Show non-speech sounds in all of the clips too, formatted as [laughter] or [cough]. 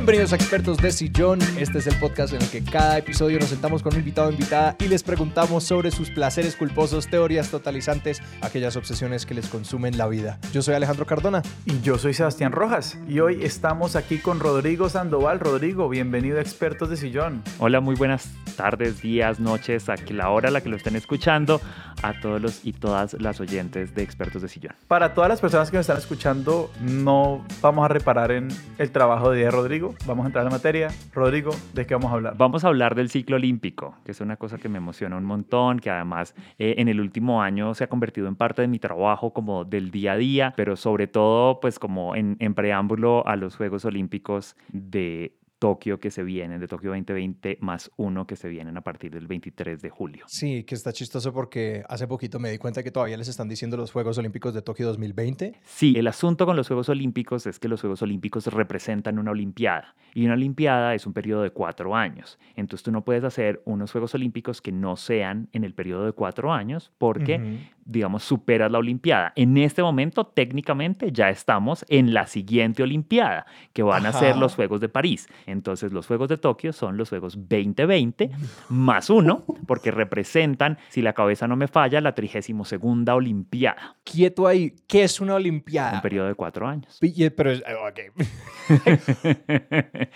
Bienvenidos a Expertos de Sillón. Este es el podcast en el que cada episodio nos sentamos con un invitado o invitada y les preguntamos sobre sus placeres culposos, teorías totalizantes, aquellas obsesiones que les consumen la vida. Yo soy Alejandro Cardona. Y yo soy Sebastián Rojas. Y hoy estamos aquí con Rodrigo Sandoval. Rodrigo, bienvenido a Expertos de Sillón. Hola, muy buenas tardes, días, noches, a la hora a la que lo estén escuchando, a todos los y todas las oyentes de Expertos de Sillón. Para todas las personas que nos están escuchando, no vamos a reparar en el trabajo de Rodrigo. Vamos a entrar en materia. Rodrigo, ¿de qué vamos a hablar? Vamos a hablar del ciclo olímpico, que es una cosa que me emociona un montón, que además eh, en el último año se ha convertido en parte de mi trabajo como del día a día, pero sobre todo pues como en, en preámbulo a los Juegos Olímpicos de Tokio que se vienen, de Tokio 2020 más uno que se vienen a partir del 23 de julio. Sí, que está chistoso porque hace poquito me di cuenta que todavía les están diciendo los Juegos Olímpicos de Tokio 2020. Sí, el asunto con los Juegos Olímpicos es que los Juegos Olímpicos representan una Olimpiada y una Olimpiada es un periodo de cuatro años. Entonces tú no puedes hacer unos Juegos Olímpicos que no sean en el periodo de cuatro años porque, digamos, superas la Olimpiada. En este momento, técnicamente, ya estamos en la siguiente Olimpiada, que van a ser los Juegos de París. Entonces los Juegos de Tokio son los Juegos 2020 más uno, porque representan, si la cabeza no me falla, la 32 Olimpiada. Quieto ahí, ¿qué es una Olimpiada? Un periodo de cuatro años. Pero, es, [laughs]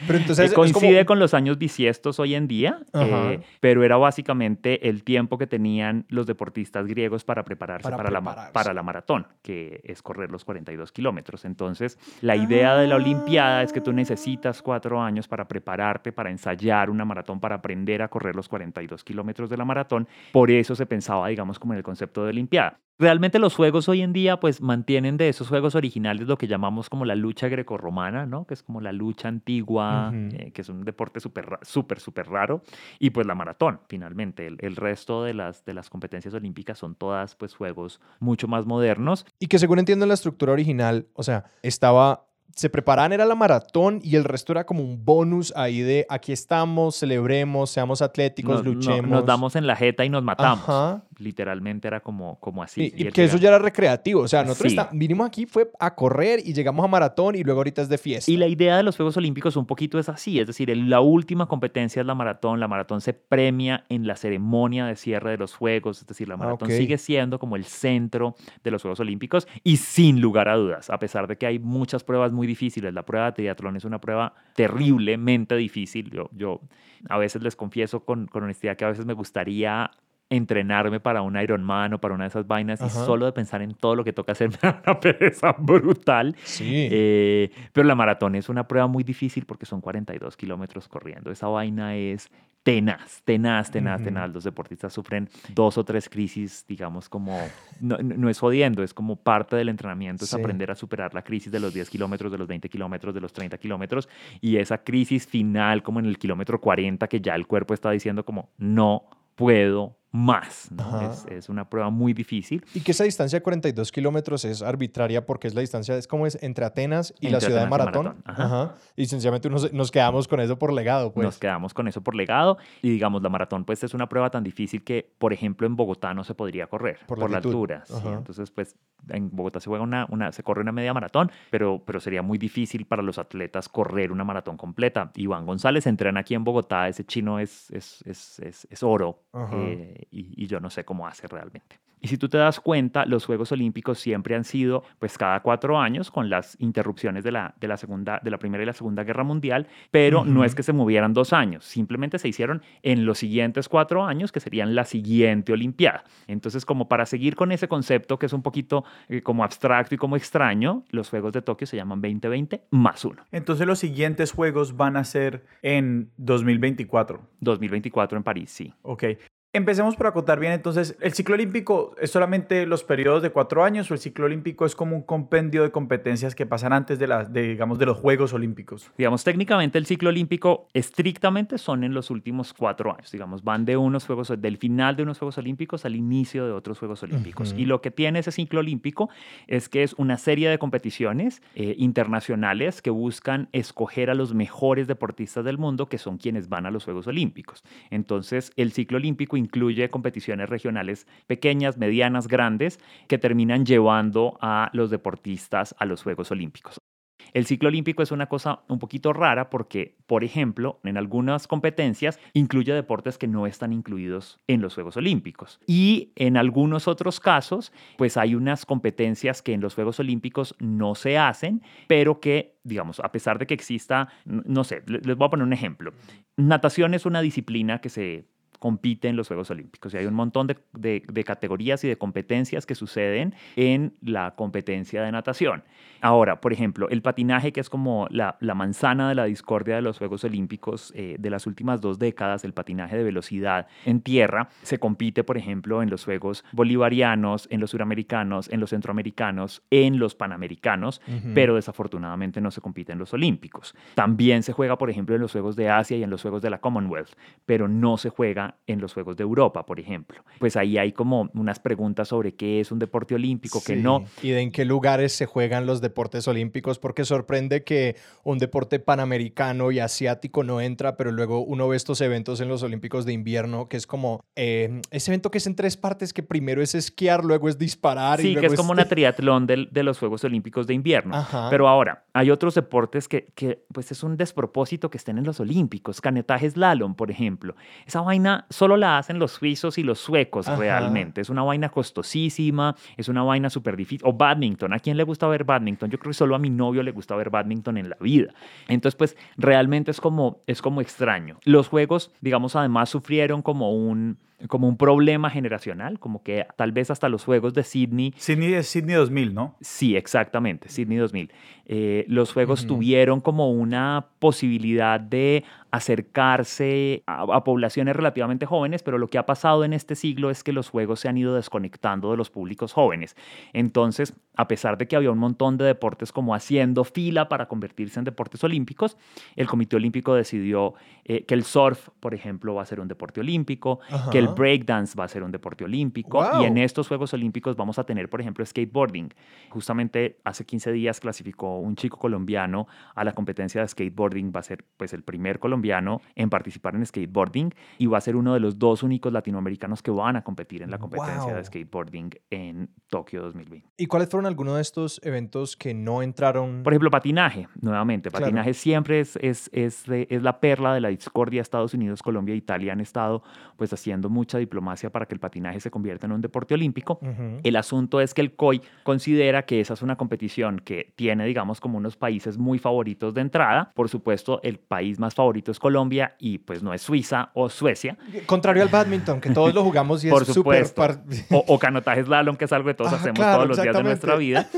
pero entonces coincide con los años bisiestos hoy en día, eh, pero era básicamente el tiempo que tenían los deportistas griegos para prepararse para, La, para la maratón, que es correr los 42 kilómetros. Entonces, la idea de la Olimpiada es que tú necesitas cuatro años para prepararte, para ensayar una maratón, para aprender a correr los 42 kilómetros de la maratón. Por eso se pensaba, digamos, como en el concepto de Olimpiada. Realmente los juegos hoy en día pues mantienen de esos juegos originales lo que llamamos como la lucha grecorromana, ¿no? Que es como la lucha antigua, eh, que es un deporte súper, súper, súper raro. Y pues la maratón, finalmente. El, el, resto de las, de las competencias olímpicas son todas pues juegos mucho más modernos. Y que según entiendo en la estructura original, o sea, estaba se preparaban era la maratón y el resto era como un bonus ahí de aquí estamos, celebremos, seamos atléticos, luchemos. nos damos en la jeta y nos matamos. Literalmente era como, como así. Y, que eso ya era recreativo. O sea, nosotros vinimos aquí fue a correr y llegamos a maratón y luego ahorita es de fiesta. Y la idea de los Juegos Olímpicos un poquito es así. Es decir, la última competencia es la maratón. La maratón se premia en la ceremonia de cierre de los Juegos. Es decir, la maratón sigue siendo como el centro de los Juegos Olímpicos y sin lugar a dudas, a pesar de que hay muchas pruebas muy difíciles. La prueba de triatlón es una prueba terriblemente difícil. Yo, yo a veces les confieso con, con honestidad que a veces me gustaría entrenarme para un Ironman o para una de esas vainas y solo de pensar en todo lo que toca hacer [laughs] me da una pereza brutal. Sí. Eh, pero la maratón es una prueba muy difícil porque son 42 kilómetros corriendo. Esa vaina es tenaz, tenaz, tenaz, tenaz. Los deportistas sufren dos o tres crisis, digamos, como, no, no es jodiendo, es como parte del entrenamiento, es aprender a superar la crisis de los 10 kilómetros, de los 20 kilómetros, de los 30 kilómetros y esa crisis final como en el kilómetro 40 que ya el cuerpo está diciendo como, no puedo más. Es, una prueba muy difícil. Y que esa distancia de 42 kilómetros es arbitraria porque es la distancia, es como es entre Atenas y la ciudad de Maratón. Y sencillamente nos, quedamos con eso por legado. Pues. Nos quedamos con eso por legado. Y digamos, la maratón pues es una prueba tan difícil que, por ejemplo, en Bogotá no se podría correr por, la, altura. Entonces, pues en Bogotá se, juega una, una, se corre una media maratón, pero, pero sería muy difícil para los atletas correr una maratón completa. Iván González entrena aquí en Bogotá, ese chino es, es, es, es oro y, yo no sé cómo hace realmente. Y si tú te das cuenta, los Juegos Olímpicos siempre han sido pues cada cuatro años con las interrupciones de la, de la, segunda, de la Primera y la Segunda Guerra Mundial, pero no es que se movieran dos años, simplemente se hicieron en los siguientes cuatro años, que serían la siguiente Olimpiada. Entonces, como para seguir con ese concepto que es un poquito eh, como abstracto y como extraño, los Juegos de Tokio se llaman 2020 más uno. Entonces, los siguientes Juegos van a ser en 2024. 2024 en París, sí. Ok. Empecemos por acotar bien, entonces, ¿el ciclo olímpico es solamente los periodos de cuatro años o el ciclo olímpico es como un compendio de competencias que pasan antes de, las, de, digamos, de los Juegos Olímpicos? Digamos, técnicamente el ciclo olímpico estrictamente son en los últimos cuatro años, digamos, van de unos Juegos, del final de unos Juegos Olímpicos al inicio de otros Juegos Olímpicos. Y lo que tiene ese ciclo olímpico es que es una serie de competiciones eh, internacionales que buscan escoger a los mejores deportistas del mundo, que son quienes van a los Juegos Olímpicos. Entonces, el ciclo olímpico incluye competiciones regionales pequeñas, medianas, grandes, que terminan llevando a los deportistas a los Juegos Olímpicos. El ciclo olímpico es una cosa un poquito rara porque, por ejemplo, en algunas competencias incluye deportes que no están incluidos en los Juegos Olímpicos. Y en algunos otros casos, pues hay unas competencias que en los Juegos Olímpicos no se hacen, pero que, digamos, a pesar de que exista, no sé, les voy a poner un ejemplo. Natación es una disciplina que se compite en los Juegos Olímpicos. Y hay un montón de, categorías y de competencias que suceden en la competencia de natación. Ahora, por ejemplo, el patinaje, que es como la, manzana de la discordia de los Juegos Olímpicos eh, de las últimas dos décadas, el patinaje de velocidad en tierra, se compite, por ejemplo, en los Juegos Bolivarianos, en los Suramericanos, en los Centroamericanos, en los Panamericanos, pero desafortunadamente no se compite en los Olímpicos. También se juega, por ejemplo, en los Juegos de Asia y en los Juegos de la Commonwealth, pero no se juega en los Juegos de Europa, por ejemplo. Pues ahí hay como unas preguntas sobre qué es un deporte olímpico, qué no. Y de en qué lugares se juegan los deportes olímpicos, porque sorprende que un deporte panamericano y asiático no entra, pero luego uno ve estos eventos en los Olímpicos de invierno, que es como eh, ese evento que es en tres partes, que primero es esquiar, luego es disparar. Sí, que es, como una [laughs] triatlón de, de, los Juegos Olímpicos de invierno. Pero ahora, hay otros deportes que, que, pues es un despropósito que estén en los Olímpicos. Canetaje slalom, por ejemplo. Esa vaina solo la hacen los suizos y los suecos realmente. Es una vaina costosísima, es una vaina súper difícil. O badminton, ¿a quién le gusta ver badminton? Yo creo que solo a mi novio le gusta ver badminton en la vida. Entonces, pues realmente es como, es como extraño. Los juegos, digamos, además sufrieron como un como un problema generacional, como que tal vez hasta los Juegos de Sydney. Sydney es Sydney 2000, ¿no? Sí, exactamente, Sydney 2000. Eh, los Juegos tuvieron como una posibilidad de acercarse a, poblaciones relativamente jóvenes, pero lo que ha pasado en este siglo es que los Juegos se han ido desconectando de los públicos jóvenes. Entonces, a pesar de que había un montón de deportes como haciendo fila para convertirse en deportes olímpicos, el Comité Olímpico decidió eh, que el surf, por ejemplo, va a ser un deporte olímpico, que el breakdance va a ser un deporte olímpico y en estos Juegos Olímpicos vamos a tener, por ejemplo, skateboarding. Justamente hace 15 días clasificó un chico colombiano a la competencia de skateboarding, va a ser pues el primer colombiano en participar en skateboarding y va a ser uno de los dos únicos latinoamericanos que van a competir en la competencia de skateboarding en Tokio 2020. ¿Y cuáles fueron algunos de estos eventos que no entraron? Por ejemplo, patinaje, nuevamente. Patinaje siempre es, es, es, es la perla de la discordia. Estados Unidos, Colombia e Italia han estado pues haciendo mucha diplomacia para que el patinaje se convierta en un deporte olímpico. El asunto es que el COI considera que esa es una competición que tiene, digamos, como unos países muy favoritos de entrada. Por supuesto, el país más favorito es Colombia y pues no es Suiza o Suecia. Contrario al badminton, que todos lo jugamos y [laughs] es súper... O, o, canotaje slalom, que es algo que todos [laughs] hacemos todos los días de nuestra vida.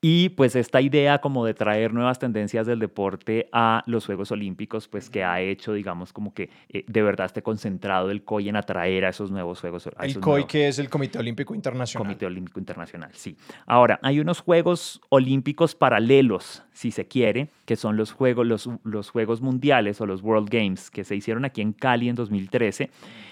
Y pues esta idea como de traer nuevas tendencias del deporte a los Juegos Olímpicos, pues que ha hecho, digamos, como que eh, de verdad esté concentrado el COI en atraer a esos nuevos Juegos. el COI que es el Comité Olímpico Internacional. Comité Olímpico Internacional, sí. Ahora, hay unos Juegos Olímpicos paralelos, si se quiere, que son los Juegos, los, los Juegos Mundiales o los World Games, que se hicieron aquí en Cali en 2013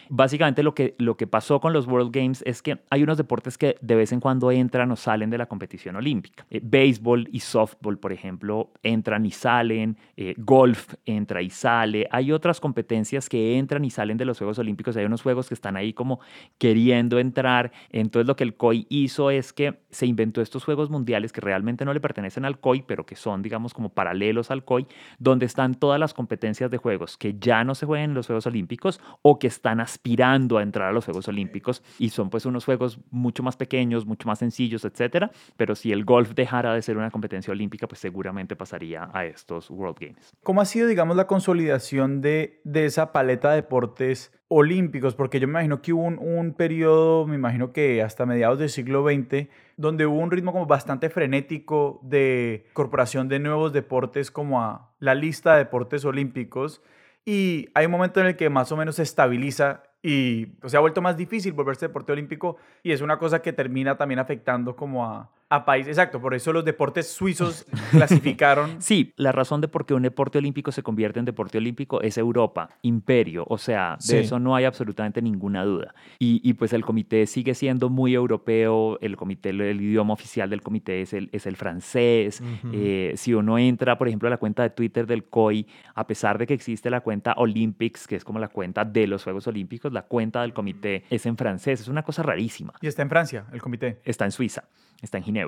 básicamente lo que, lo que pasó con los World Games es que hay unos deportes que de vez en cuando entran o salen de la competición olímpica. Eh, béisbol y softball, por ejemplo, entran y salen. Eh, golf entra y sale. Hay otras competencias que entran y salen de los Juegos Olímpicos. Hay unos juegos que están ahí como queriendo entrar. Entonces lo que el COI hizo es que se inventó estos Juegos Mundiales que realmente no le pertenecen al COI, pero que son, digamos, como paralelos al COI, donde están todas las competencias de juegos que ya no se juegan en los Juegos Olímpicos o que están aspirando a entrar a los Juegos Olímpicos y son pues unos juegos mucho más pequeños, mucho más sencillos, etcétera, pero si el golf dejara de ser una competencia olímpica, pues seguramente pasaría a estos World Games. ¿Cómo ha sido, digamos, la consolidación de, de esa paleta de deportes olímpicos? Porque yo me imagino que hubo un, un periodo, me imagino que hasta mediados del siglo XX, donde hubo un ritmo como bastante frenético de incorporación de nuevos deportes como a la lista de deportes olímpicos. Y hay un momento en el que más o menos se estabiliza y pues, se ha vuelto más difícil volverse deporte olímpico y es una cosa que termina también afectando como a, a país. Exacto, por eso los deportes suizos [laughs] clasificaron. Sí, la razón de por qué un deporte olímpico se convierte en deporte olímpico es Europa, imperio, o sea, de eso no hay absolutamente ninguna duda. Y, pues el comité sigue siendo muy europeo, el comité, el, idioma oficial del comité es el, es el francés. Eh, si uno entra, por ejemplo, a la cuenta de Twitter del COI, a pesar de que existe la cuenta Olympics, que es como la cuenta de los Juegos Olímpicos, la cuenta del comité es en francés, es una cosa rarísima. Y está en Francia, el comité. Está en Suiza, está en Ginebra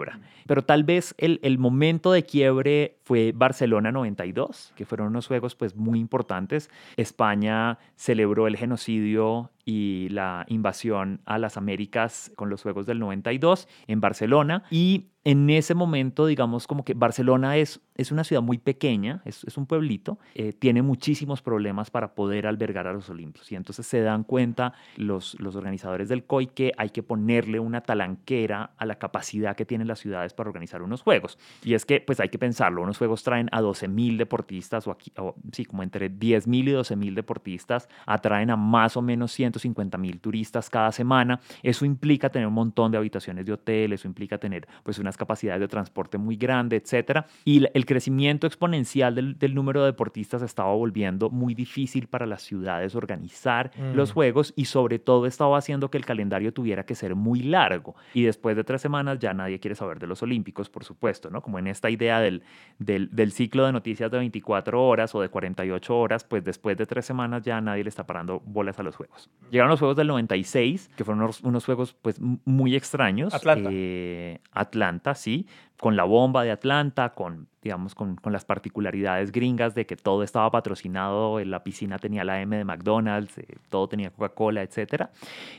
Pero tal vez el, el, momento de quiebre fue Barcelona 92, que fueron unos juegos pues muy importantes. España celebró el genocidio y la invasión a las Américas con los Juegos del 92 en Barcelona y en ese momento, digamos, como que Barcelona es, es una ciudad muy pequeña, es, es un pueblito, eh, tiene muchísimos problemas para poder albergar a los Olímpicos. Y entonces se dan cuenta los, los organizadores del COI que hay que ponerle una talanquera a la capacidad que tienen las ciudades para organizar unos Juegos. Y es que, pues hay que pensarlo, unos Juegos traen a 12.000 deportistas, o, aquí, sí, como entre 10.000 y 12.000 deportistas, atraen a más o menos 150.000 turistas cada semana. Eso implica tener un montón de habitaciones de hotel, eso implica tener pues unas capacidades de transporte muy grande, etcétera. Y el crecimiento exponencial del, número de deportistas estaba volviendo muy difícil para las ciudades organizar los mm. Juegos y sobre todo estaba haciendo que el calendario tuviera que ser muy largo. Y después de tres semanas ya nadie quiere saber de los Olímpicos, por supuesto, ¿no? Como en esta idea del, del, del ciclo de noticias de 24 horas o de 48 horas, pues después de tres semanas ya nadie le está parando bolas a los Juegos. Llegaron los Juegos del 96, que fueron unos, unos Juegos pues muy extraños. Atlanta. Eh, Atlanta sí, con la bomba de Atlanta, con digamos, con, con, las particularidades gringas de que todo estaba patrocinado, la piscina tenía la M de McDonald's, eh, todo tenía Coca-Cola, etc.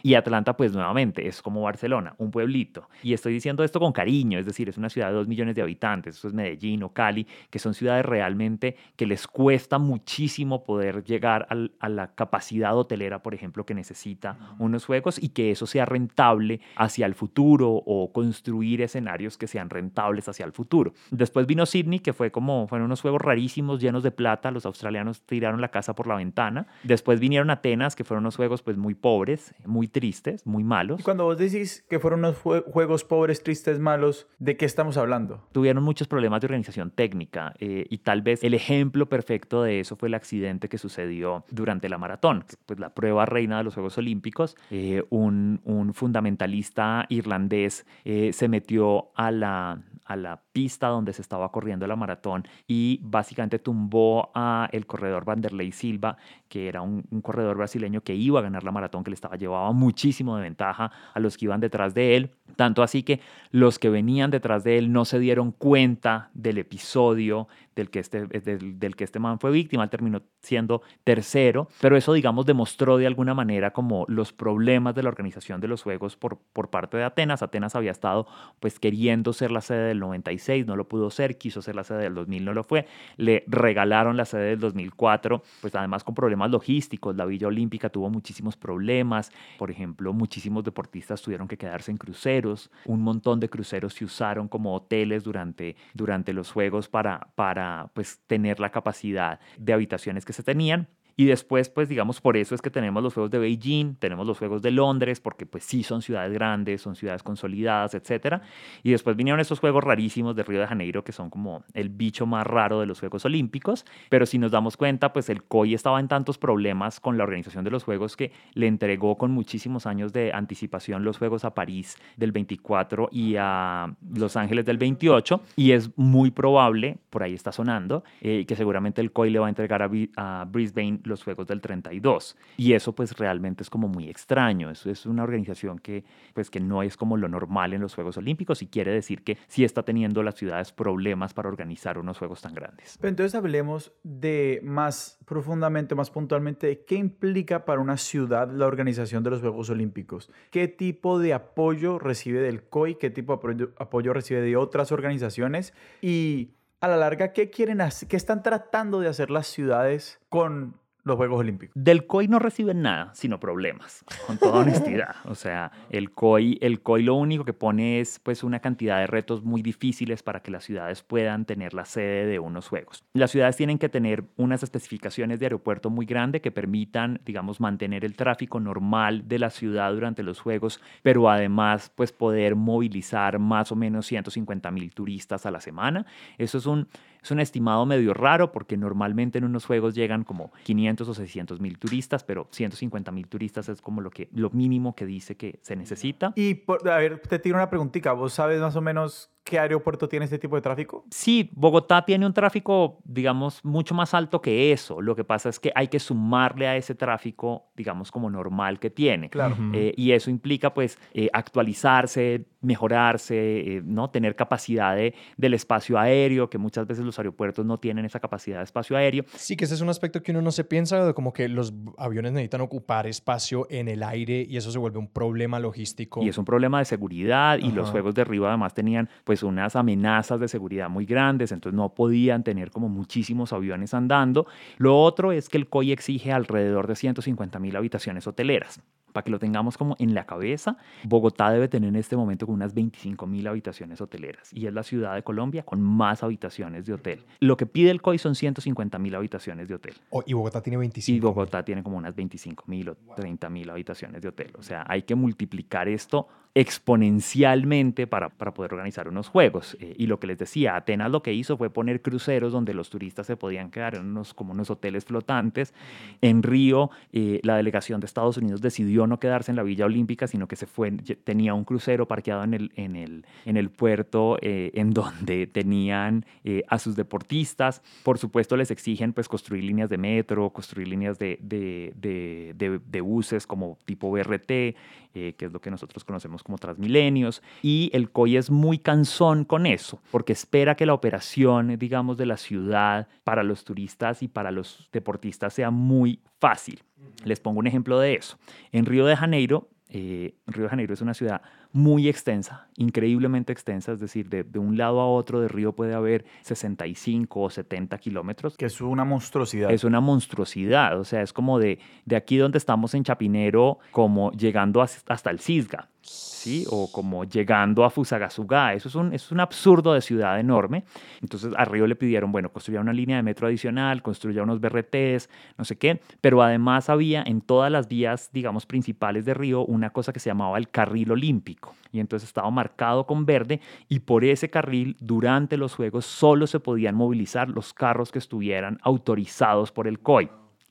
Y Atlanta, pues nuevamente, es como Barcelona, un pueblito. Y estoy diciendo esto con cariño, es decir, es una ciudad de dos millones de habitantes, eso es Medellín o Cali, que son ciudades realmente que les cuesta muchísimo poder llegar al, a la capacidad hotelera, por ejemplo, que necesita unos juegos y que eso sea rentable hacia el futuro o construir escenarios que sean rentables hacia el futuro. Después vino Sydney que fue como, fueron unos juegos rarísimos, llenos de plata, los australianos tiraron la casa por la ventana. Después vinieron Atenas, que fueron unos juegos pues muy pobres, muy tristes, muy malos. Y cuando vos decís que fueron unos juegos pobres, tristes, malos, ¿de qué estamos hablando? Tuvieron muchos problemas de organización técnica eh, y tal vez el ejemplo perfecto de eso fue el accidente que sucedió durante la maratón, pues la prueba reina de los Juegos Olímpicos. Eh, un, un, fundamentalista irlandés eh, se metió a la, a la pista donde se estaba corriendo la maratón y básicamente tumbó a el corredor Vanderlei Silva, que era un, corredor brasileño que iba a ganar la maratón, que le estaba llevaba muchísimo de ventaja a los que iban detrás de él, tanto así que los que venían detrás de él no se dieron cuenta del episodio del que este, del, del que este man fue víctima, él terminó siendo tercero, pero eso digamos demostró de alguna manera como los problemas de la organización de los Juegos por, por parte de Atenas. Atenas había estado pues queriendo ser la sede del 96, no lo pudo ser, quiso ser la sede del 2000, no lo fue, le regalaron la sede del 2004, pues además con problemas logísticos, la Villa Olímpica tuvo muchísimos problemas, por ejemplo, muchísimos deportistas tuvieron que quedarse en cruceros, un montón de cruceros se usaron como hoteles durante, durante los Juegos para, para pues tener la capacidad de habitaciones que se tenían. Y después, pues digamos, por eso es que tenemos los Juegos de Beijing, tenemos los Juegos de Londres, porque pues sí son ciudades grandes, son ciudades consolidadas, etc. Y después vinieron estos Juegos rarísimos de Río de Janeiro, que son como el bicho más raro de los Juegos Olímpicos. Pero si nos damos cuenta, pues el COI estaba en tantos problemas con la organización de los Juegos que le entregó con muchísimos años de anticipación los Juegos a París del 24 y a Los Ángeles del 28. Y es muy probable, por ahí está sonando, eh, que seguramente el COI le va a entregar a Brisbane los Juegos del 32. Y eso pues realmente es como muy extraño. Eso es una organización que pues que no es como lo normal en los Juegos Olímpicos y quiere decir que sí está teniendo las ciudades problemas para organizar unos Juegos tan grandes. Pero entonces hablemos de más profundamente, más puntualmente, qué implica para una ciudad la organización de los Juegos Olímpicos. ¿Qué tipo de apoyo recibe del COI? ¿Qué tipo de apoyo recibe de otras organizaciones? Y a la larga, ¿qué quieren hacer? ¿Qué están tratando de hacer las ciudades con los Juegos Olímpicos. Del COI no reciben nada, sino problemas, con toda honestidad. [laughs] O sea, el COI, el COI lo único que pone es pues una cantidad de retos muy difíciles para que las ciudades puedan tener la sede de unos Juegos. Las ciudades tienen que tener unas especificaciones de aeropuerto muy grande que permitan, digamos, mantener el tráfico normal de la ciudad durante los Juegos, pero además pues poder movilizar más o menos 150 mil turistas a la semana. Eso es un es un estimado medio raro porque normalmente en unos juegos llegan como 500 o 600 mil turistas, pero 150 mil turistas es como lo, que, lo mínimo que dice que se necesita. Y, por, a ver, te tiro una preguntita. ¿Vos sabes más o menos qué aeropuerto tiene este tipo de tráfico? Sí, Bogotá tiene un tráfico, digamos, mucho más alto que eso. Lo que pasa es que hay que sumarle a ese tráfico, digamos, como normal que tiene. Claro. Eh, y eso implica, pues, eh, actualizarse, mejorarse, eh, ¿no? Tener capacidad de, del espacio aéreo, que muchas veces los aeropuertos no tienen esa capacidad de espacio aéreo. Sí, que ese es un aspecto que uno no se piensa, de como que los aviones necesitan ocupar espacio en el aire y eso se vuelve un problema logístico. Y es un problema de seguridad y los juegos de arriba además tenían, pues, unas amenazas de seguridad muy grandes, entonces no podían tener como muchísimos aviones andando. Lo otro es que el COI exige alrededor de 150 mil habitaciones hoteleras. Para que lo tengamos como en la cabeza, Bogotá debe tener en este momento como unas 25 mil habitaciones hoteleras y es la ciudad de Colombia con más habitaciones de hotel. Lo que pide el COI son 150 mil habitaciones de hotel. Oh, y Bogotá tiene 25. Y Bogotá tiene como unas 25 mil o 30 mil habitaciones de hotel. O sea, hay que multiplicar esto exponencialmente para, para poder organizar unos juegos. Eh, y lo que les decía, Atenas lo que hizo fue poner cruceros donde los turistas se podían quedar en unos, como unos hoteles flotantes. En Río, eh, la delegación de Estados Unidos decidió no quedarse en la Villa Olímpica, sino que se fue, tenía un crucero parqueado en el, en el, en el puerto eh, en [laughs] donde tenían a sus deportistas. Por supuesto, les exigen pues, construir líneas de metro, construir líneas de, de, de, de buses como tipo BRT, que es lo que nosotros conocemos como Transmilenios, y el COI es muy cansón con eso, porque espera que la operación, digamos, de la ciudad para los turistas y para los deportistas sea muy fácil. Les pongo un ejemplo de eso. En Río de Janeiro, eh, Río de Janeiro es una ciudad muy extensa, increíblemente extensa, es decir, de, de, un lado a otro de Río puede haber 65 o 70 kilómetros. Que es una monstruosidad. Es una monstruosidad, o sea, es como de, de aquí donde estamos en Chapinero, como llegando hasta el Cisga. ¿Sí? O como llegando a Fusagasugá. Eso es un, es un absurdo de ciudad enorme. Entonces a Río le pidieron, bueno, construya una línea de metro adicional, construya unos BRTs, no sé qué, pero además había en todas las vías, digamos, principales de Río una cosa que se llamaba el carril olímpico. Y entonces estaba marcado con verde y por ese carril durante los Juegos solo se podían movilizar los carros que estuvieran autorizados por el COI.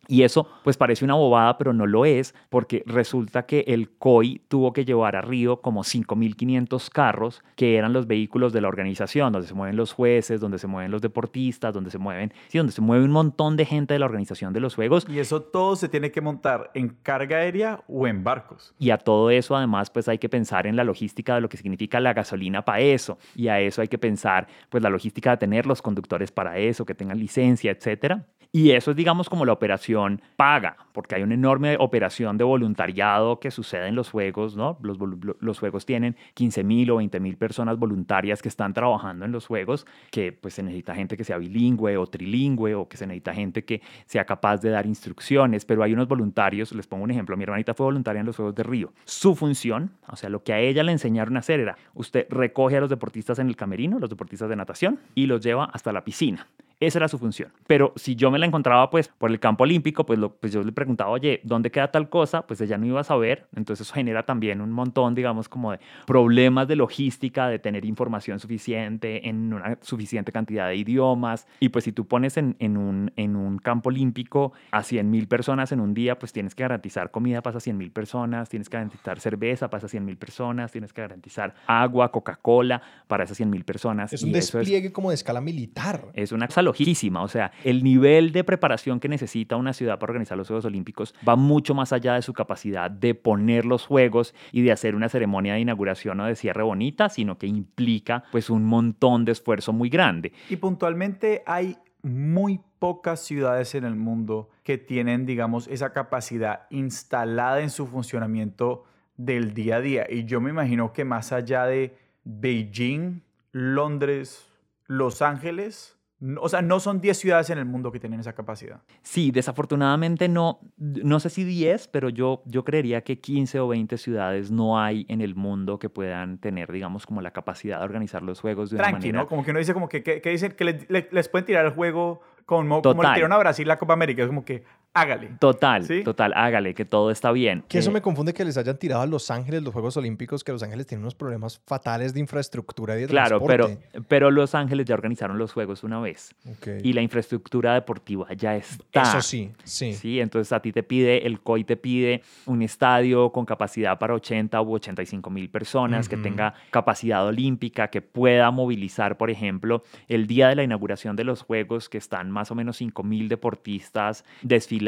Y eso pues parece una bobada, pero no lo es, porque resulta que el COI tuvo que llevar a Río como 5.500 carros, que eran los vehículos de la organización, donde se mueven los jueces, donde se mueven los deportistas, donde se mueven, sí, donde se mueve un montón de gente de la organización de los Juegos. Y eso todo se tiene que montar en carga aérea o en barcos. Y a todo eso además pues hay que pensar en la logística de lo que significa la gasolina para eso, y a eso hay que pensar pues la logística de tener los conductores para eso, que tengan licencia, etcétera. Y eso es, digamos, como la operación paga, porque hay una enorme operación de voluntariado que sucede en los juegos, ¿no? Los, juegos tienen 15 mil o 20 mil personas voluntarias que están trabajando en los juegos, que pues se necesita gente que sea bilingüe o trilingüe o que se necesita gente que sea capaz de dar instrucciones, pero hay unos voluntarios, les pongo un ejemplo, mi hermanita fue voluntaria en los Juegos de Río. Su función, o sea, lo que a ella le enseñaron a hacer era, usted recoge a los deportistas en el camerino, los deportistas de natación, y los lleva hasta la piscina. Esa era su función. Pero si yo me la encontraba pues por el campo olímpico, pues, lo, pues yo le preguntaba, oye, ¿dónde queda tal cosa? Pues ella no iba a saber. Entonces eso genera también un montón, digamos, como de problemas de logística, de tener información suficiente en una suficiente cantidad de idiomas. Y pues si tú pones en, en un, en un campo olímpico a 100 mil personas en un día, pues tienes que garantizar comida para 100 mil personas, tienes que garantizar cerveza para esas 100 mil personas, tienes que garantizar agua, Coca-Cola para esas 100 mil personas. Es un despliegue como de escala militar. Es una lojísima. O sea, el nivel de preparación que necesita una ciudad para organizar los Juegos Olímpicos va mucho más allá de su capacidad de poner los Juegos y de hacer una ceremonia de inauguración o de cierre bonita, sino que implica pues un montón de esfuerzo muy grande. Y puntualmente hay muy pocas ciudades en el mundo que tienen, digamos, esa capacidad instalada en su funcionamiento del día a día. Y yo me imagino que más allá de Beijing, Londres, Los Ángeles, o sea, no son 10 ciudades en el mundo que tienen esa capacidad. Sí, desafortunadamente no, no sé si 10, pero yo, yo creería que 15 o 20 ciudades no hay en el mundo que puedan tener, digamos, como la capacidad de organizar los juegos de una manera. ¿no? Como que uno dice como que, que, dicen que les pueden tirar el juego como, como le tiraron a Brasil la Copa América. Es como que hágale. Total, total, hágale, que todo está bien. Que eso me confunde que les hayan tirado a Los Ángeles los Juegos Olímpicos, que Los Ángeles tiene unos problemas fatales de infraestructura y de claro, transporte. pero, pero Los Ángeles ya organizaron los Juegos una vez. Y la infraestructura deportiva ya está. Eso sí, sí. Sí, entonces a ti te pide, el COI te pide un estadio con capacidad para 80 u 85 mil personas, que tenga capacidad olímpica, que pueda movilizar, por ejemplo, el día de la inauguración de los Juegos, que están más o menos 5 mil deportistas desfilando,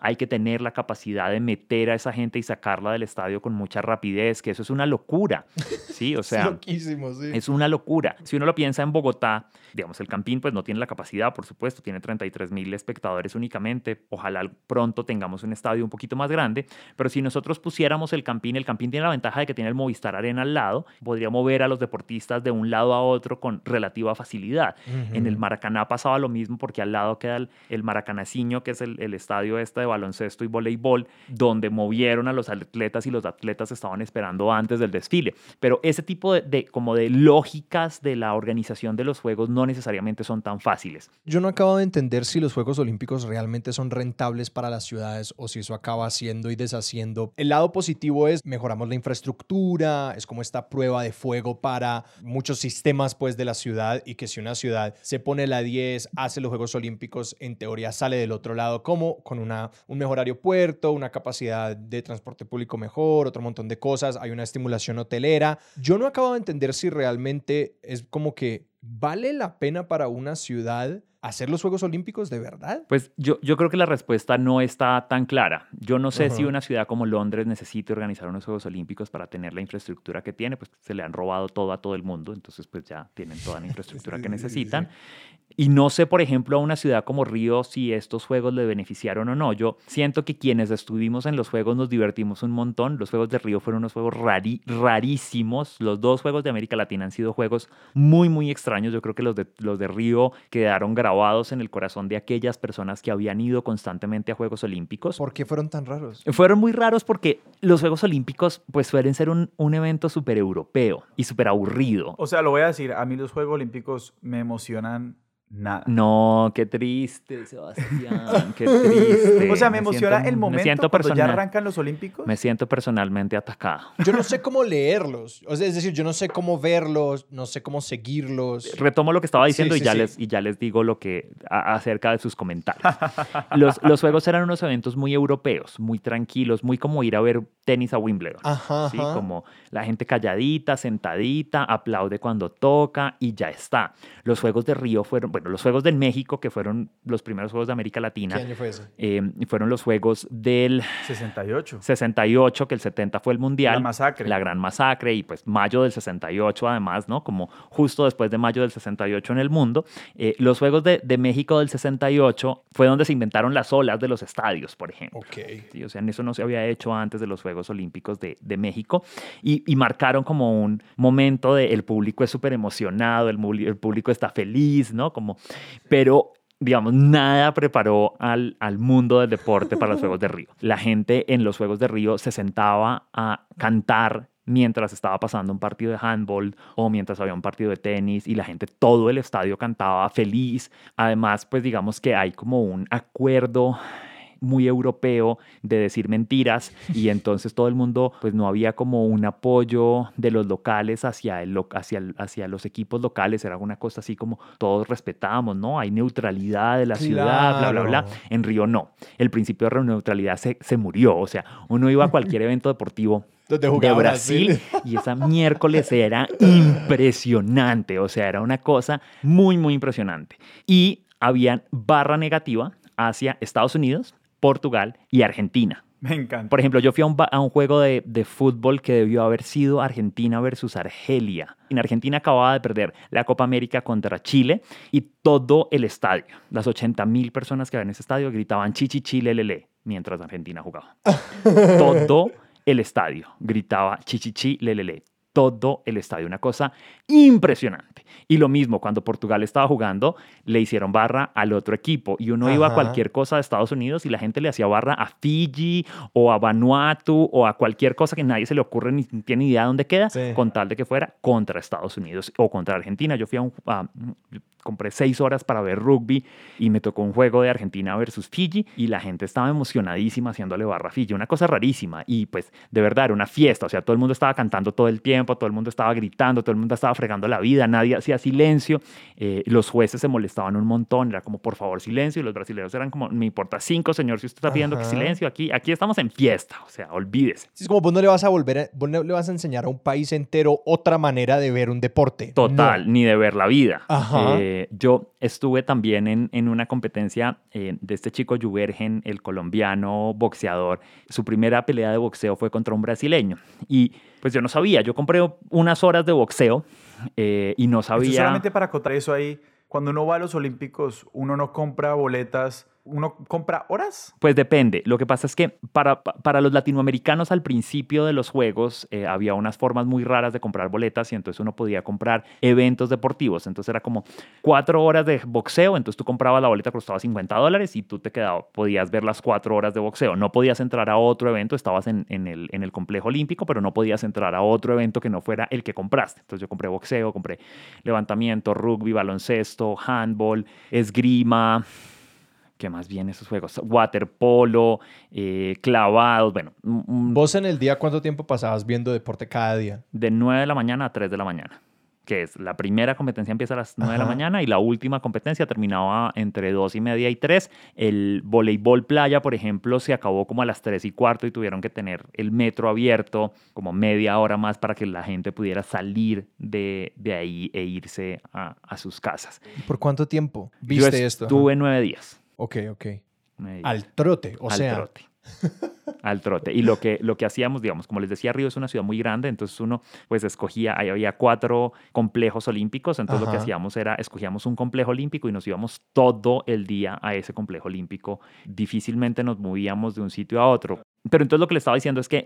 hay que tener la capacidad de meter a esa gente y sacarla del estadio con mucha rapidez, que eso es una locura. [laughs] Sí, o sea, es una locura. Si uno lo piensa en Bogotá, digamos, el Campín pues no tiene la capacidad, por supuesto, tiene 33 mil espectadores únicamente. Ojalá pronto tengamos un estadio un poquito más grande, pero si nosotros pusiéramos el Campín, el Campín tiene la ventaja de que tiene el Movistar Arena al lado, podría mover a los deportistas de un lado a otro con relativa facilidad. En el Maracaná pasaba lo mismo porque al lado queda el, el Maracanaciño, que es el, el estadio este de baloncesto y voleibol, donde movieron a los atletas y los atletas estaban esperando antes del desfile. Pero ese tipo de, de, como de lógicas de la organización de los Juegos no necesariamente son tan fáciles. Yo no acabo de entender si los Juegos Olímpicos realmente son rentables para las ciudades o si eso acaba haciendo y deshaciendo. El lado positivo es mejoramos la infraestructura, es como esta prueba de fuego para muchos sistemas pues de la ciudad y que si una ciudad se pone la 10, hace los Juegos Olímpicos, en teoría sale del otro lado como con una, un mejor aeropuerto, una capacidad de transporte público mejor, otro montón de cosas, hay una estimulación hotelera. Yo no acabo de entender si realmente es como que vale la pena para una ciudad hacer los Juegos Olímpicos de verdad? Pues yo, yo creo que la respuesta no está tan clara. Yo no sé si una ciudad como Londres necesita organizar unos Juegos Olímpicos para tener la infraestructura que tiene, pues se le han robado todo a todo el mundo, entonces pues ya tienen toda la [laughs] infraestructura que necesitan. Y no sé, por ejemplo, a una ciudad como Río si estos juegos le beneficiaron o no. Yo siento que quienes estuvimos en los juegos nos divertimos un montón. Los juegos de Río fueron unos juegos rarísimos. Los dos juegos de América Latina han sido juegos muy, muy extraños. Yo creo que los de, los de Río quedaron grabados en el corazón de aquellas personas que habían ido constantemente a Juegos Olímpicos. ¿Por qué fueron tan raros? Fueron muy raros porque los Juegos Olímpicos pues suelen ser un, un evento súper europeo y súper aburrido. O sea, lo voy a decir, a mí los Juegos Olímpicos me emocionan Nada. No, qué triste, Sebastián, qué triste. [laughs] O sea, me, emociona el momento cuando ya arrancan los Olímpicos. Me siento personalmente atacado. Yo no sé [laughs] cómo leerlos, o sea, es decir, yo no sé cómo verlos, no sé cómo seguirlos. Retomo lo que estaba diciendo y, ya Les, y ya les digo lo que acerca de sus comentarios. [laughs] los, los juegos eran unos eventos muy europeos, muy tranquilos, muy como ir a ver tenis a Wimbledon. Ajá, ¿sí? Como la gente calladita, sentadita, aplaude cuando toca y ya está. Los Juegos de Río fueron bueno, los Juegos del México, que fueron los primeros Juegos de América Latina. ¿Qué año fue ese? Eh, fueron los Juegos del... 68. 68, que el 70 fue el Mundial. La masacre. La gran masacre y pues mayo del 68 además, ¿no? Como justo después de mayo del 68 en el mundo. Eh, los Juegos de, de, México del 68 fue donde se inventaron las olas de los estadios, por ejemplo. Ok. ¿Sí? O sea, eso no se había hecho antes de los Juegos Olímpicos de, de México y, y, marcaron como un momento de el público es súper emocionado, el, el público está feliz, ¿no? Como pero digamos, nada preparó al, al, mundo del deporte para los [laughs] Juegos de Río. La gente en los Juegos de Río se sentaba a cantar mientras estaba pasando un partido de handball o mientras había un partido de tenis y la gente, todo el estadio cantaba feliz. Además, pues digamos que hay como un acuerdo muy europeo de decir mentiras y [laughs] entonces todo el mundo, pues no había como un apoyo de los locales hacia, el, hacia, hacia los equipos locales, era una cosa así como todos respetábamos, ¿no? Hay neutralidad de la ciudad, bla, bla, bla. En Río no, el principio de neutralidad se, se murió, o sea, uno iba a cualquier [laughs] evento deportivo de Brasil y esa miércoles era [laughs] impresionante, o sea, era una cosa muy, muy impresionante. Y había barra negativa hacia Estados Unidos, Portugal y Argentina. Me encanta. Por ejemplo, yo fui a un, a un juego de, de, fútbol que debió haber sido Argentina versus Argelia. En Argentina acababa de perder la Copa América contra Chile y todo el estadio, las 80 mil personas que había en ese estadio, gritaban chichi chile lele mientras Argentina jugaba. [laughs] todo el estadio gritaba chichichi lelele todo el estadio. Una cosa impresionante. Y lo mismo, cuando Portugal estaba jugando, le hicieron barra al otro equipo. Y uno Ajá. iba a cualquier cosa de Estados Unidos y la gente le hacía barra a Fiji o a Vanuatu o a cualquier cosa que nadie se le ocurre ni tiene idea de dónde queda, sí. con tal de que fuera contra Estados Unidos o contra Argentina. Yo fui a un, a, compré seis horas para ver rugby y me tocó un juego de Argentina versus Fiji y la gente estaba emocionadísima haciéndole barra a Fiji, una cosa rarísima y pues de verdad era una fiesta, o sea, todo el mundo estaba cantando todo el tiempo, todo el mundo estaba gritando, todo el mundo estaba fregando la vida, nadie hacía silencio, eh, los jueces se molestaban un montón, era como por favor silencio y los brasileños eran como, me importa cinco, señor, si usted está pidiendo que silencio, aquí, aquí estamos en fiesta, o sea, olvídese. Es como vos no le vas a volver, vos no le vas a enseñar a un país entero otra manera de ver un deporte. Total, ni de ver la vida. Eh, yo estuve también en, en una competencia eh, de este chico Juvergen, el colombiano boxeador. Su primera pelea de boxeo fue contra un brasileño. Y pues yo no sabía, yo compré unas horas de boxeo eh, y no sabía... solamente para acotar eso ahí, cuando uno va a los Olímpicos, uno no compra boletas ¿Uno compra horas? Pues depende. Lo que pasa es que para, para los latinoamericanos al principio de los Juegos eh, había unas formas muy raras de comprar boletas y entonces uno podía comprar eventos deportivos. Entonces era como cuatro horas de boxeo, entonces tú comprabas la boleta, costaba 50 dólares y tú te quedabas, podías ver las cuatro horas de boxeo. No podías entrar a otro evento, estabas en, en, el, en el complejo olímpico, pero no podías entrar a otro evento que no fuera el que compraste. Entonces yo compré boxeo, compré levantamiento, rugby, baloncesto, handball, esgrima ¿Qué más bien esos juegos? Waterpolo, eh, clavados, bueno. ¿Vos en el día cuánto tiempo pasabas viendo deporte cada día? De 9 de la mañana a 3 de la mañana que es la primera competencia empieza a las 9 de la mañana y la última competencia terminaba entre 2 y media y 3. El voleibol playa, por ejemplo, se acabó como a las 3 y cuarto y tuvieron que tener el metro abierto como media hora más para que la gente pudiera salir de, de ahí e irse a, a, sus casas. ¿Por cuánto tiempo viste esto? Estuve nueve días. Ok, ok. Al trote, o Al Trote. [laughs] al trote. Y lo que, lo que hacíamos, digamos, como les decía, Río es una ciudad muy grande, entonces uno pues escogía, ahí había cuatro complejos olímpicos, entonces lo que hacíamos era, escogíamos un complejo olímpico y nos íbamos todo el día a ese complejo olímpico. Difícilmente nos movíamos de un sitio a otro. Pero entonces lo que le estaba diciendo es que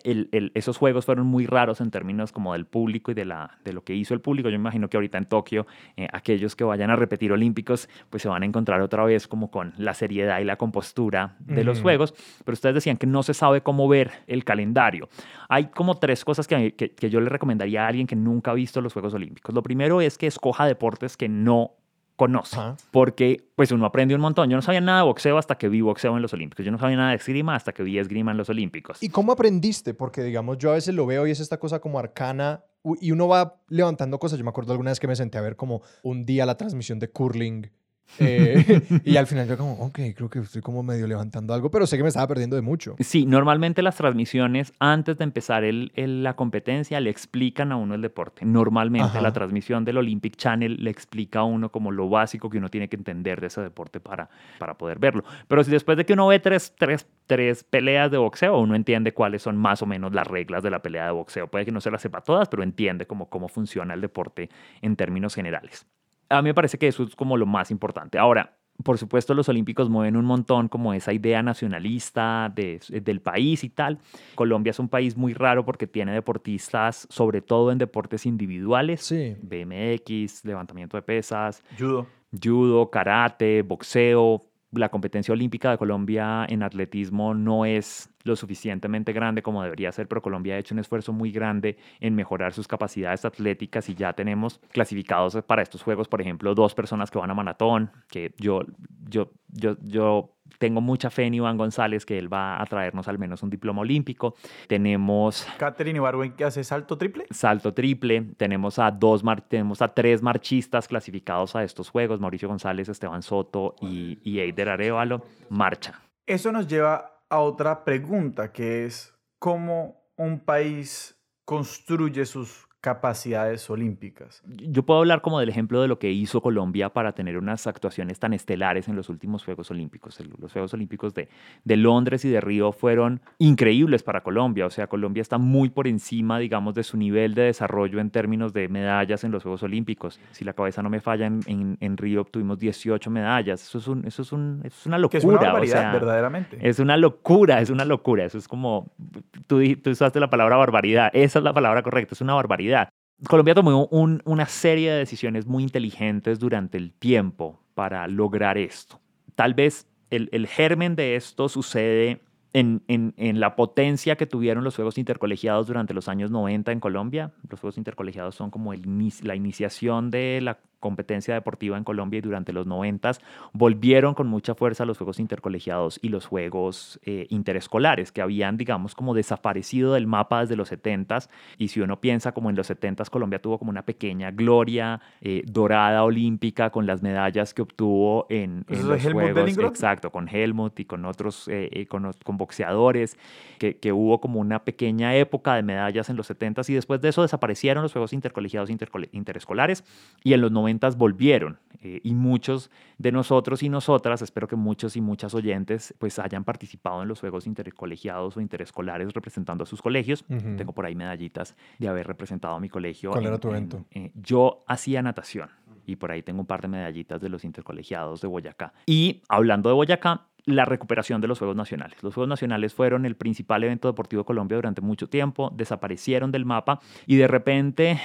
esos juegos fueron muy raros en términos como del público y de, la, de lo que hizo el público. Yo me imagino que ahorita en Tokio, eh, aquellos que vayan a repetir Olímpicos, pues se van a encontrar otra vez como con la seriedad y la compostura de los juegos. Pero ustedes decían que no se sabe cómo ver el calendario. Hay como tres cosas que, que yo le recomendaría a alguien que nunca ha visto los Juegos Olímpicos. Lo primero es que escoja deportes que no conoce. Porque pues uno aprende un montón. Yo no sabía nada de boxeo hasta que vi boxeo en los Olímpicos. Yo no sabía nada de esgrima hasta que vi esgrima en los Olímpicos. ¿Y cómo aprendiste? Porque digamos, yo a veces lo veo y es esta cosa como arcana y uno va levantando cosas. Yo me acuerdo alguna vez que me senté a ver como un día la transmisión de curling eh, [laughs] y al final yo como, ok, creo que estoy como medio levantando algo, pero sé que me estaba perdiendo de mucho. Sí, normalmente las transmisiones, antes de empezar el, la competencia, le explican a uno el deporte. Normalmente la transmisión del Olympic Channel le explica a uno como lo básico que uno tiene que entender de ese deporte para, para poder verlo. Pero si después de que uno ve tres, tres, tres peleas de boxeo, uno entiende cuáles son más o menos las reglas de la pelea de boxeo. Puede que no se las sepa todas, pero entiende cómo, cómo funciona el deporte en términos generales a mí me parece que eso es como lo más importante. Ahora, por supuesto, los olímpicos mueven un montón como esa idea nacionalista del país y tal. Colombia es un país muy raro porque tiene deportistas, sobre todo en deportes individuales. Sí. BMX, levantamiento de pesas. Judo. Judo, karate, boxeo, la competencia olímpica de Colombia en atletismo no es lo suficientemente grande como debería ser, pero Colombia ha hecho un esfuerzo muy grande en mejorar sus capacidades atléticas y ya tenemos clasificados para estos Juegos, por ejemplo, dos personas que van a maratón, que yo, yo, yo, yo tengo mucha fe en Iván González que él va a traernos al menos un diploma olímpico. Tenemos... Catherine Ibarwen que hace salto triple. Salto triple. Tenemos a, dos tenemos a tres marchistas clasificados a estos Juegos, Mauricio González, Esteban Soto y, y Eider Arevalo. Marcha. Eso nos lleva a otra pregunta que es cómo un país construye sus capacidades olímpicas. Yo puedo hablar como del ejemplo de lo que hizo Colombia para tener unas actuaciones tan estelares en los últimos Juegos Olímpicos. Los Juegos Olímpicos de, de Londres y de Río fueron increíbles para Colombia. O sea, Colombia está muy por encima, digamos, de su nivel de desarrollo en términos de medallas en los Juegos Olímpicos. Si la cabeza no me falla, en, en, Río obtuvimos 18 medallas. Eso es, un, eso es, un, es una locura. es una barbaridad, verdaderamente. Es una locura, es una locura. Eso es como, tú, tú usaste la palabra barbaridad. Esa es la palabra correcta, es una barbaridad. Colombia tomó una serie de decisiones muy inteligentes durante el tiempo para lograr esto. Tal vez el, germen de esto sucede en, la potencia que tuvieron los Juegos Intercolegiados durante los años 90 en Colombia. Los Juegos Intercolegiados son como la iniciación de la competencia deportiva en Colombia y durante los 90 volvieron con mucha fuerza los juegos intercolegiados y los juegos eh, interescolares que habían, digamos, como desaparecido del mapa desde los 70 y si uno piensa como en los 70 Colombia tuvo como una pequeña gloria eh, dorada olímpica con las medallas que obtuvo en, los juegos, exacto, con Helmut y con otros, eh, con, con, boxeadores, que, que, hubo como una pequeña época de medallas en los 70 y después de eso desaparecieron los juegos intercolegiados interescolares. Y en los 90 volvieron eh, y muchos de nosotros y nosotras, espero que muchos y muchas oyentes pues hayan participado en los juegos intercolegiados o interescolares representando a sus colegios. Tengo por ahí medallitas de haber representado a mi colegio. ¿Cuál era tu evento? Eh, yo hacía natación y por ahí tengo un par de medallitas de los intercolegiados de Boyacá. Y hablando de Boyacá, la recuperación de los Juegos Nacionales. Los Juegos Nacionales fueron el principal evento deportivo de Colombia durante mucho tiempo, desaparecieron del mapa y de repente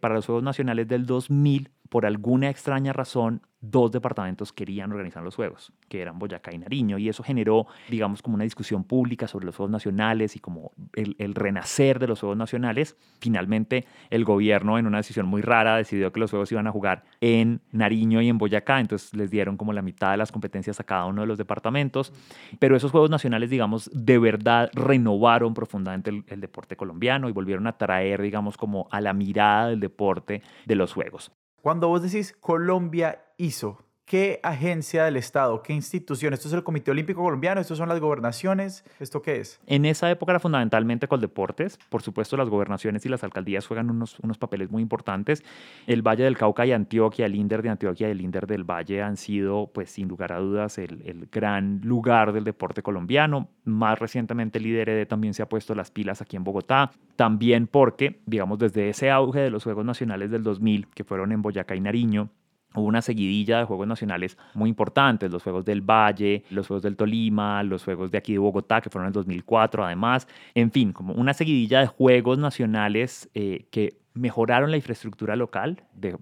para los Juegos Nacionales del 2000 por alguna extraña razón, dos departamentos querían organizar los Juegos, que eran Boyacá y Nariño, y eso generó, digamos, como una discusión pública sobre los Juegos Nacionales y como el, renacer de los Juegos Nacionales. Finalmente, el gobierno, en una decisión muy rara, decidió que los Juegos iban a jugar en Nariño y en Boyacá, entonces les dieron como la mitad de las competencias a cada uno de los departamentos, pero esos Juegos Nacionales, digamos, de verdad renovaron profundamente el, el deporte colombiano y volvieron a traer, digamos, como a la mirada del deporte de los Juegos. Cuando vos decís Colombia hizo, ¿Qué agencia del Estado, qué institución? ¿Esto es el Comité Olímpico Colombiano? ¿Esto son las gobernaciones? ¿Esto qué es? En esa época era fundamentalmente Coldeportes. Por supuesto, las gobernaciones y las alcaldías juegan unos, unos papeles muy importantes. El Valle del Cauca y Antioquia, el INDER de Antioquia y el INDER del Valle han sido, pues sin lugar a dudas, el, el gran lugar del deporte colombiano. Más recientemente el IDRD también se ha puesto las pilas aquí en Bogotá. También porque, digamos, desde ese auge de los Juegos Nacionales del 2000, que fueron en Boyacá y Nariño, Hubo una seguidilla de juegos nacionales muy importantes, los Juegos del Valle, los Juegos del Tolima, los Juegos de aquí de Bogotá, que fueron en el 2004 además, en fin, como una seguidilla de juegos nacionales eh, que mejoraron la infraestructura local de,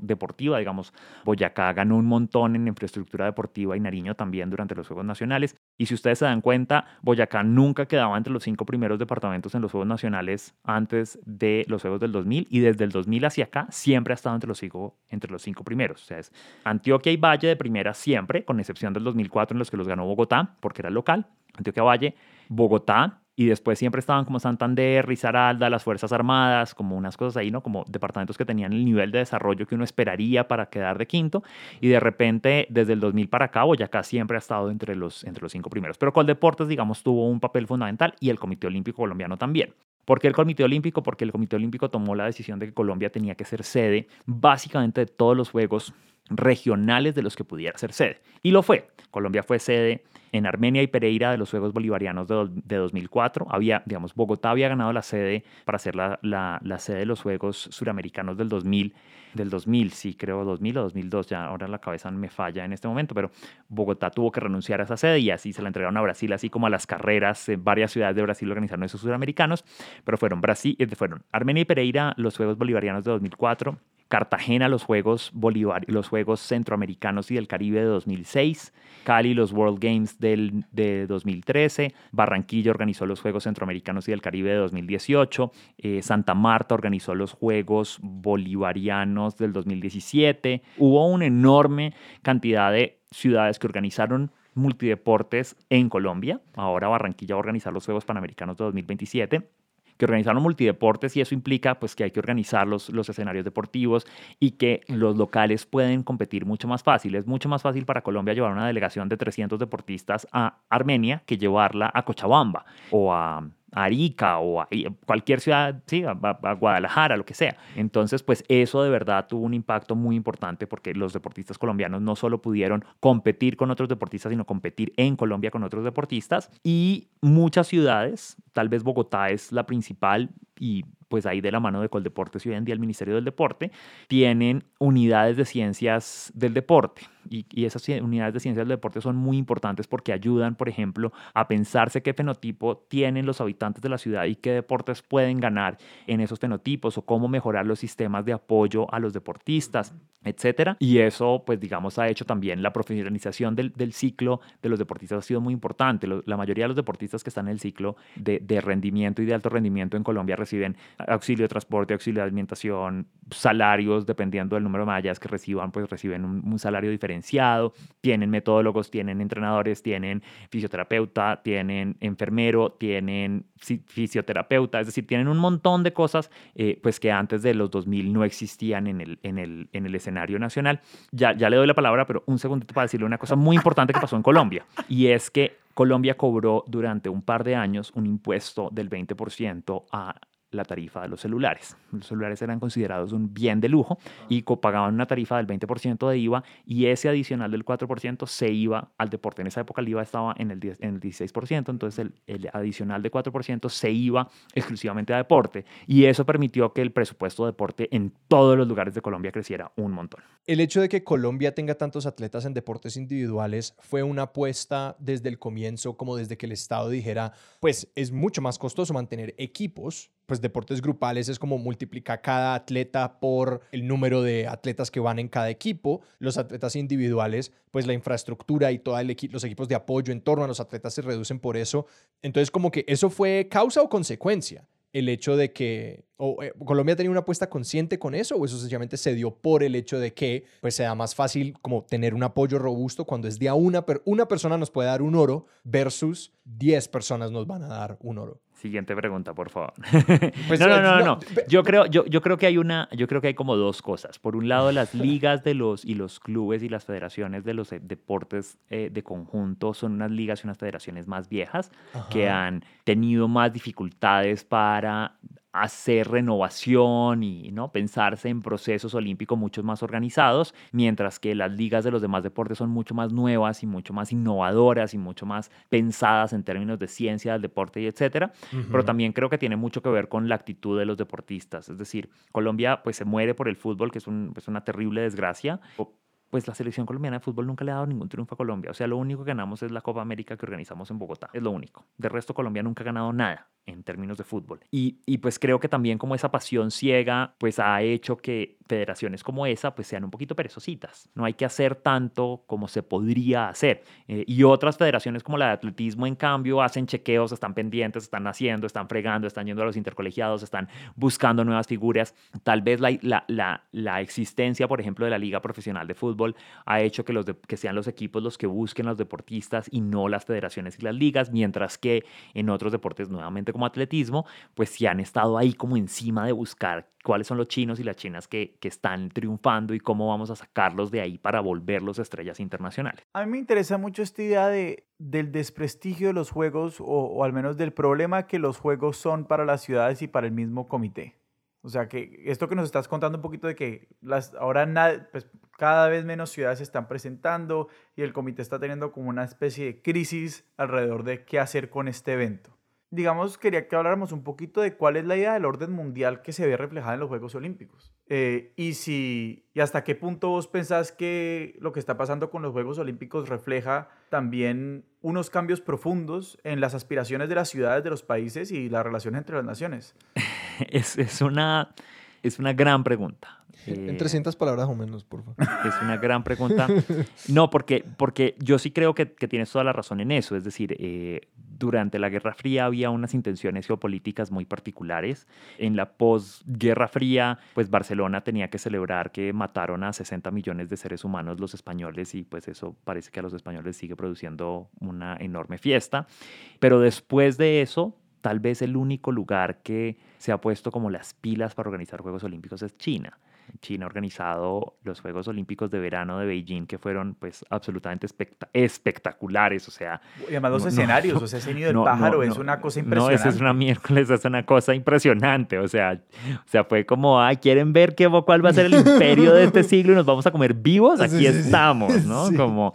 deportiva, digamos. Boyacá ganó un montón en infraestructura deportiva y Nariño también durante los Juegos Nacionales. Y si ustedes se dan cuenta, Boyacá nunca quedaba entre los cinco primeros departamentos en los Juegos Nacionales antes de los Juegos del 2000 y desde el 2000 hacia acá siempre ha estado entre los cinco, entre los cinco primeros. O sea, es Antioquia y Valle de primera siempre, con excepción del 2004 en los que los ganó Bogotá porque era local. Antioquia Valle, Bogotá, y después siempre estaban como Santander, Risaralda, las Fuerzas Armadas, como unas cosas ahí, ¿no? Como departamentos que tenían el nivel de desarrollo que uno esperaría para quedar de quinto. Y de repente, desde el 2000 para acá, Boyacá siempre ha estado entre los, entre los cinco primeros. Pero Coldeportes, digamos, tuvo un papel fundamental y el Comité Olímpico Colombiano también. ¿Por qué el Comité Olímpico? Porque el Comité Olímpico tomó la decisión de que Colombia tenía que ser sede básicamente de todos los Juegos regionales de los que pudiera ser sede. Y lo fue. Colombia fue sede en Armenia y Pereira de los Juegos Bolivarianos de, 2004. Había, digamos, Bogotá había ganado la sede para ser la, la, sede de los Juegos Suramericanos del 2000, del 2000, sí, creo 2000 o 2002, ya ahora la cabeza me falla en este momento, pero Bogotá tuvo que renunciar a esa sede y así se la entregaron a Brasil, así como a las carreras, en varias ciudades de Brasil organizaron esos suramericanos, pero fueron Brasil, eh, fueron Armenia y Pereira los Juegos Bolivarianos de 2004, Cartagena los Juegos Bolívar, los Juegos Centroamericanos y del Caribe de 2006, Cali los World Games del, de 2013, Barranquilla organizó los Juegos Centroamericanos y del Caribe de 2018, eh, Santa Marta organizó los Juegos Bolivarianos del 2017. Hubo una enorme cantidad de ciudades que organizaron multideportes en Colombia. Ahora Barranquilla va a organizar los Juegos Panamericanos de 2027 que organizaron multideportes y eso implica pues que hay que organizar los, los escenarios deportivos y que los locales pueden competir mucho más fácil. Es mucho más fácil para Colombia llevar una delegación de 300 deportistas a Armenia que llevarla a Cochabamba o a Arica o a cualquier ciudad, sí, a, Guadalajara, lo que sea. Entonces, pues eso de verdad tuvo un impacto muy importante porque los deportistas colombianos no solo pudieron competir con otros deportistas, sino competir en Colombia con otros deportistas. Y muchas ciudades, tal vez Bogotá es la principal y pues ahí de la mano de Coldeportes y hoy en día el Ministerio del Deporte, tienen unidades de ciencias del deporte. Y, y, esas unidades de ciencias del deporte son muy importantes porque ayudan, por ejemplo, a pensarse qué fenotipo tienen los habitantes de la ciudad y qué deportes pueden ganar en esos fenotipos o cómo mejorar los sistemas de apoyo a los deportistas, etcétera. Y eso, pues digamos, ha hecho también la profesionalización del, del ciclo de los deportistas ha sido muy importante. la mayoría de los deportistas que están en el ciclo de, de rendimiento y de alto rendimiento en Colombia reciben auxilio de transporte, auxilio de alimentación, salarios, dependiendo del número de mallas que reciban, pues reciben un, salario diferenciado, tienen metodólogos, tienen entrenadores, tienen fisioterapeuta, tienen enfermero, tienen fisioterapeuta, es decir, tienen un montón de cosas eh, pues que antes de los 2000 no existían en el, en el, en el escenario nacional. Ya, ya le doy la palabra, pero un segundito para decirle una cosa muy importante que pasó en Colombia, y es que Colombia cobró durante un par de años un impuesto del 20% a la tarifa de los celulares. Los celulares eran considerados un bien de lujo y pagaban una tarifa del 20% de IVA y ese adicional del 4% se iba al deporte. En esa época el IVA estaba en el, en el 16%, entonces el, el, adicional de 4% se iba exclusivamente a deporte y eso permitió que el presupuesto de deporte en todos los lugares de Colombia creciera un montón. El hecho de que Colombia tenga tantos atletas en deportes individuales fue una apuesta desde el comienzo, como desde que el Estado dijera, pues es mucho más costoso mantener equipos pues deportes grupales es como multiplicar cada atleta por el número de atletas que van en cada equipo. Los atletas individuales, pues la infraestructura y todos los equipos de apoyo en torno a los atletas se reducen por eso. Entonces como que eso fue causa o consecuencia el hecho de que eh, Colombia tenía una apuesta consciente con eso o eso sencillamente se dio por el hecho de que pues sea más fácil como tener un apoyo robusto cuando es de una, una persona nos puede dar un oro versus 10 personas nos van a dar un oro. Siguiente pregunta, por favor. [laughs] Pues, no, no, no, no, Yo creo, yo, yo creo que hay una, yo creo que hay como dos cosas. Por un lado, las ligas de los y los clubes y las federaciones de los eh, deportes eh, de conjunto son unas ligas y unas federaciones más viejas que han tenido más dificultades para hacer renovación y ¿no? pensarse en procesos olímpicos mucho más organizados, mientras que las ligas de los demás deportes son mucho más nuevas y mucho más innovadoras y mucho más pensadas en términos de ciencia del deporte y etcétera. Pero también creo que tiene mucho que ver con la actitud de los deportistas. Es decir, Colombia pues se muere por el fútbol, que es, un, es una terrible desgracia pues la selección colombiana de fútbol nunca le ha dado ningún triunfo a Colombia. O sea, lo único que ganamos es la Copa América que organizamos en Bogotá. Es lo único. De resto, Colombia nunca ha ganado nada en términos de fútbol. Y, pues creo que también como esa pasión ciega, pues ha hecho que federaciones como esa pues sean un poquito perezositas. No hay que hacer tanto como se podría hacer. Eh, y otras federaciones como la de atletismo, en cambio, hacen chequeos, están pendientes, están haciendo, están fregando, están yendo a los intercolegiados, están buscando nuevas figuras. Tal vez la, la, la, la existencia, por ejemplo, de la Liga Profesional de Fútbol ha hecho que, sean los equipos los que busquen a los deportistas y no las federaciones y las ligas, mientras que en otros deportes, nuevamente como atletismo, pues sí han estado ahí como encima de buscar cuáles son los chinos y las chinas que, están triunfando y cómo vamos a sacarlos de ahí para volverlos estrellas internacionales. A mí me interesa mucho esta idea de, del desprestigio de los juegos o, al menos del problema que los juegos son para las ciudades y para el mismo comité. O sea, que esto que nos estás contando un poquito de que las, ahora pues, cada vez menos ciudades se están presentando y el comité está teniendo como una especie de crisis alrededor de qué hacer con este evento digamos, quería que habláramos un poquito de cuál es la idea del orden mundial que se ve reflejada en los Juegos Olímpicos. Eh, y, si, y hasta qué punto vos pensás que lo que está pasando con los Juegos Olímpicos refleja también unos cambios profundos en las aspiraciones de las ciudades de los países y las relaciones entre las naciones. [laughs] es, es, una, es una gran pregunta. En 300 palabras o menos, por favor. [laughs] Es una gran pregunta. No, porque, porque yo sí creo que, que tienes toda la razón en eso. Es decir, eh, durante la Guerra Fría había unas intenciones geopolíticas muy particulares. En la posguerra fría, pues Barcelona tenía que celebrar que mataron a 60 millones de seres humanos los españoles y pues eso parece que a los españoles sigue produciendo una enorme fiesta. Pero después de eso, tal vez el único lugar que se ha puesto como las pilas para organizar Juegos Olímpicos es China. China ha organizado los Juegos Olímpicos de Verano de Beijing, que fueron pues absolutamente espectaculares, o sea... Y además los escenarios, o sea, ese nido del pájaro es una cosa impresionante. No, eso es una miércoles, es una cosa impresionante, o sea, o sea fue como, ah, ¿quieren ver qué, cuál va a ser el imperio de este [laughs] siglo y nos vamos a comer vivos? Aquí estamos, ¿no? [laughs] Como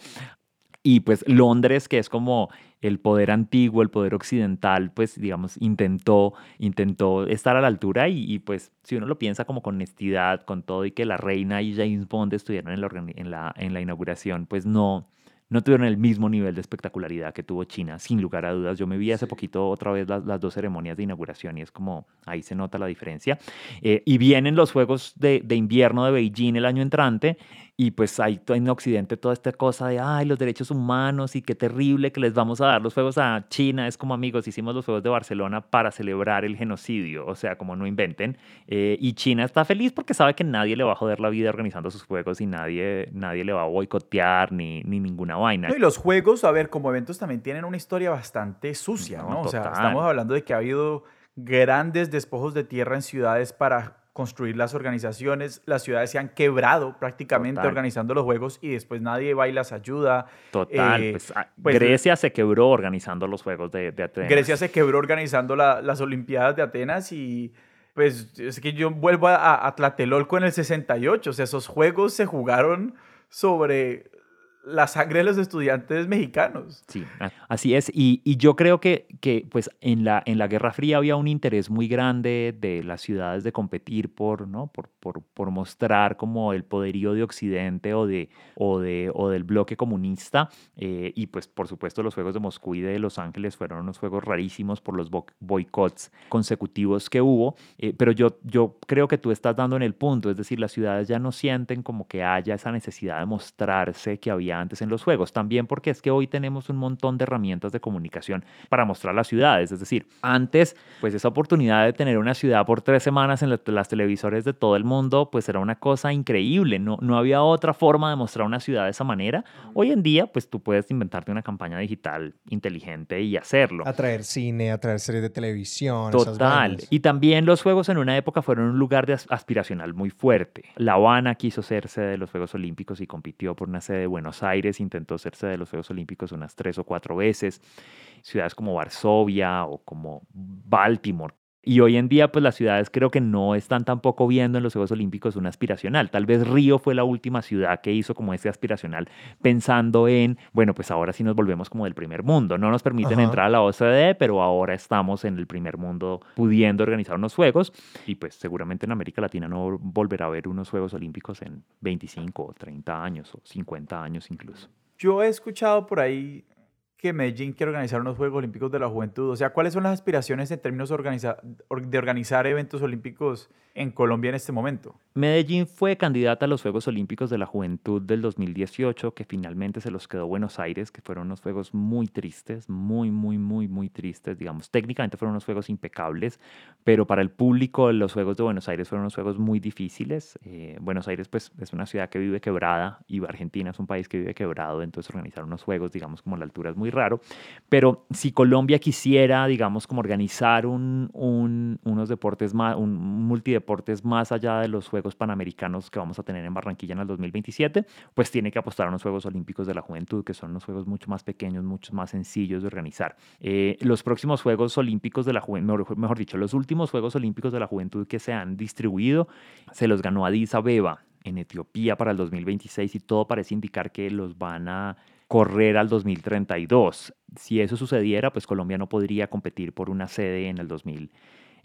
Y pues Londres, que es como el poder antiguo, el poder occidental, pues digamos, intentó, intentó estar a la altura y, pues si uno lo piensa como con honestidad, con todo y que la reina y James Bond estuvieron en la, en la, en la inauguración, pues no, no tuvieron el mismo nivel de espectacularidad que tuvo China, sin lugar a dudas. Yo me vi hace poquito otra vez las, dos ceremonias de inauguración y es como ahí se nota la diferencia. Eh, y vienen los Juegos de, de Invierno de Beijing el año entrante y pues hay en Occidente toda esta cosa de, ay, los derechos humanos y qué terrible que les vamos a dar los Juegos a China. Es como amigos, hicimos los Juegos de Barcelona para celebrar el genocidio, o sea, como no inventen. Eh, y China está feliz porque sabe que nadie le va a joder la vida organizando sus Juegos y nadie, nadie le va a boicotear ni, ni ninguna vaina. y los Juegos, a ver, como eventos también tienen una historia bastante sucia, ¿no? O sea, estamos hablando de que ha habido grandes despojos de tierra en ciudades para construir las organizaciones, las ciudades se han quebrado prácticamente organizando los juegos y después nadie va y las ayuda. Total, eh, pues, ah, pues, Grecia se quebró organizando los Juegos de, Atenas. Grecia se quebró organizando las Olimpiadas de Atenas y pues es que yo vuelvo a, a Tlatelolco en el 68, o sea, esos juegos se jugaron sobre la sangre de los estudiantes mexicanos. Sí, así es. Y, y, yo creo que, que pues en la, en la Guerra Fría había un interés muy grande de las ciudades de competir por, ¿no? por, por, por mostrar como el poderío de Occidente o, de, o, de, o del bloque comunista. Eh, y pues por supuesto los Juegos de Moscú y de Los Ángeles fueron unos juegos rarísimos por los boicots consecutivos que hubo. Eh, pero yo, yo creo que tú estás dando en el punto, es decir, las ciudades ya no sienten como que haya esa necesidad de mostrarse que había antes en los juegos. También porque es que hoy tenemos un montón de herramientas de comunicación para mostrar las ciudades. Es decir, antes, pues esa oportunidad de tener una ciudad por tres semanas en las televisores de todo el mundo, pues era una cosa increíble. No, no había otra forma de mostrar una ciudad de esa manera. Hoy en día, pues tú puedes inventarte una campaña digital inteligente y hacerlo. Atraer cine, atraer series de televisión. Total. y también los juegos en una época fueron un lugar de aspiracional muy fuerte. La Habana quiso ser sede de los Juegos Olímpicos y compitió por una sede de Buenos Aires, intentó sede de los Juegos Olímpicos unas tres o cuatro veces. Ciudades como Varsovia o como Baltimore y hoy en día, pues las ciudades creo que no están tampoco viendo en los Juegos Olímpicos una aspiracional. Tal vez Río fue la última ciudad que hizo como ese aspiracional, pensando en, bueno, pues ahora sí nos volvemos como del primer mundo. No nos permiten entrar a la OCDE, pero ahora estamos en el primer mundo pudiendo organizar unos Juegos. Y pues seguramente en América Latina no volverá a haber unos Juegos Olímpicos en 25 o 30 años o 50 años incluso. Yo he escuchado por ahí que Medellín quiere organizar unos Juegos Olímpicos de la Juventud? O sea, ¿cuáles son las aspiraciones en términos de organizar eventos olímpicos en Colombia en este momento? Medellín fue candidata a los Juegos Olímpicos de la Juventud del 2018, que finalmente se los quedó Buenos Aires, que fueron unos juegos muy tristes, muy, muy, muy, muy tristes. Digamos, técnicamente fueron unos juegos impecables, pero para el público los Juegos de Buenos Aires fueron unos juegos muy difíciles. Eh, Buenos Aires, pues, es una ciudad que vive quebrada y Argentina es un país que vive quebrado, entonces organizar unos juegos, digamos, como la altura es muy raro. Pero si Colombia quisiera, digamos, como organizar un, un, unos deportes más, un multideportes más allá de los Juegos Panamericanos que vamos a tener en Barranquilla en el 2027, pues tiene que apostar a unos Juegos Olímpicos de la Juventud, que son unos juegos mucho más pequeños, mucho más sencillos de organizar. Eh, los próximos Juegos Olímpicos de la Juventud, mejor, dicho, los últimos Juegos Olímpicos de la Juventud que se han distribuido, se los ganó Addis Abeba en Etiopía para el 2026 y todo parece indicar que los van a correr al 2032. Si eso sucediera, pues Colombia no podría competir por una sede en el 2000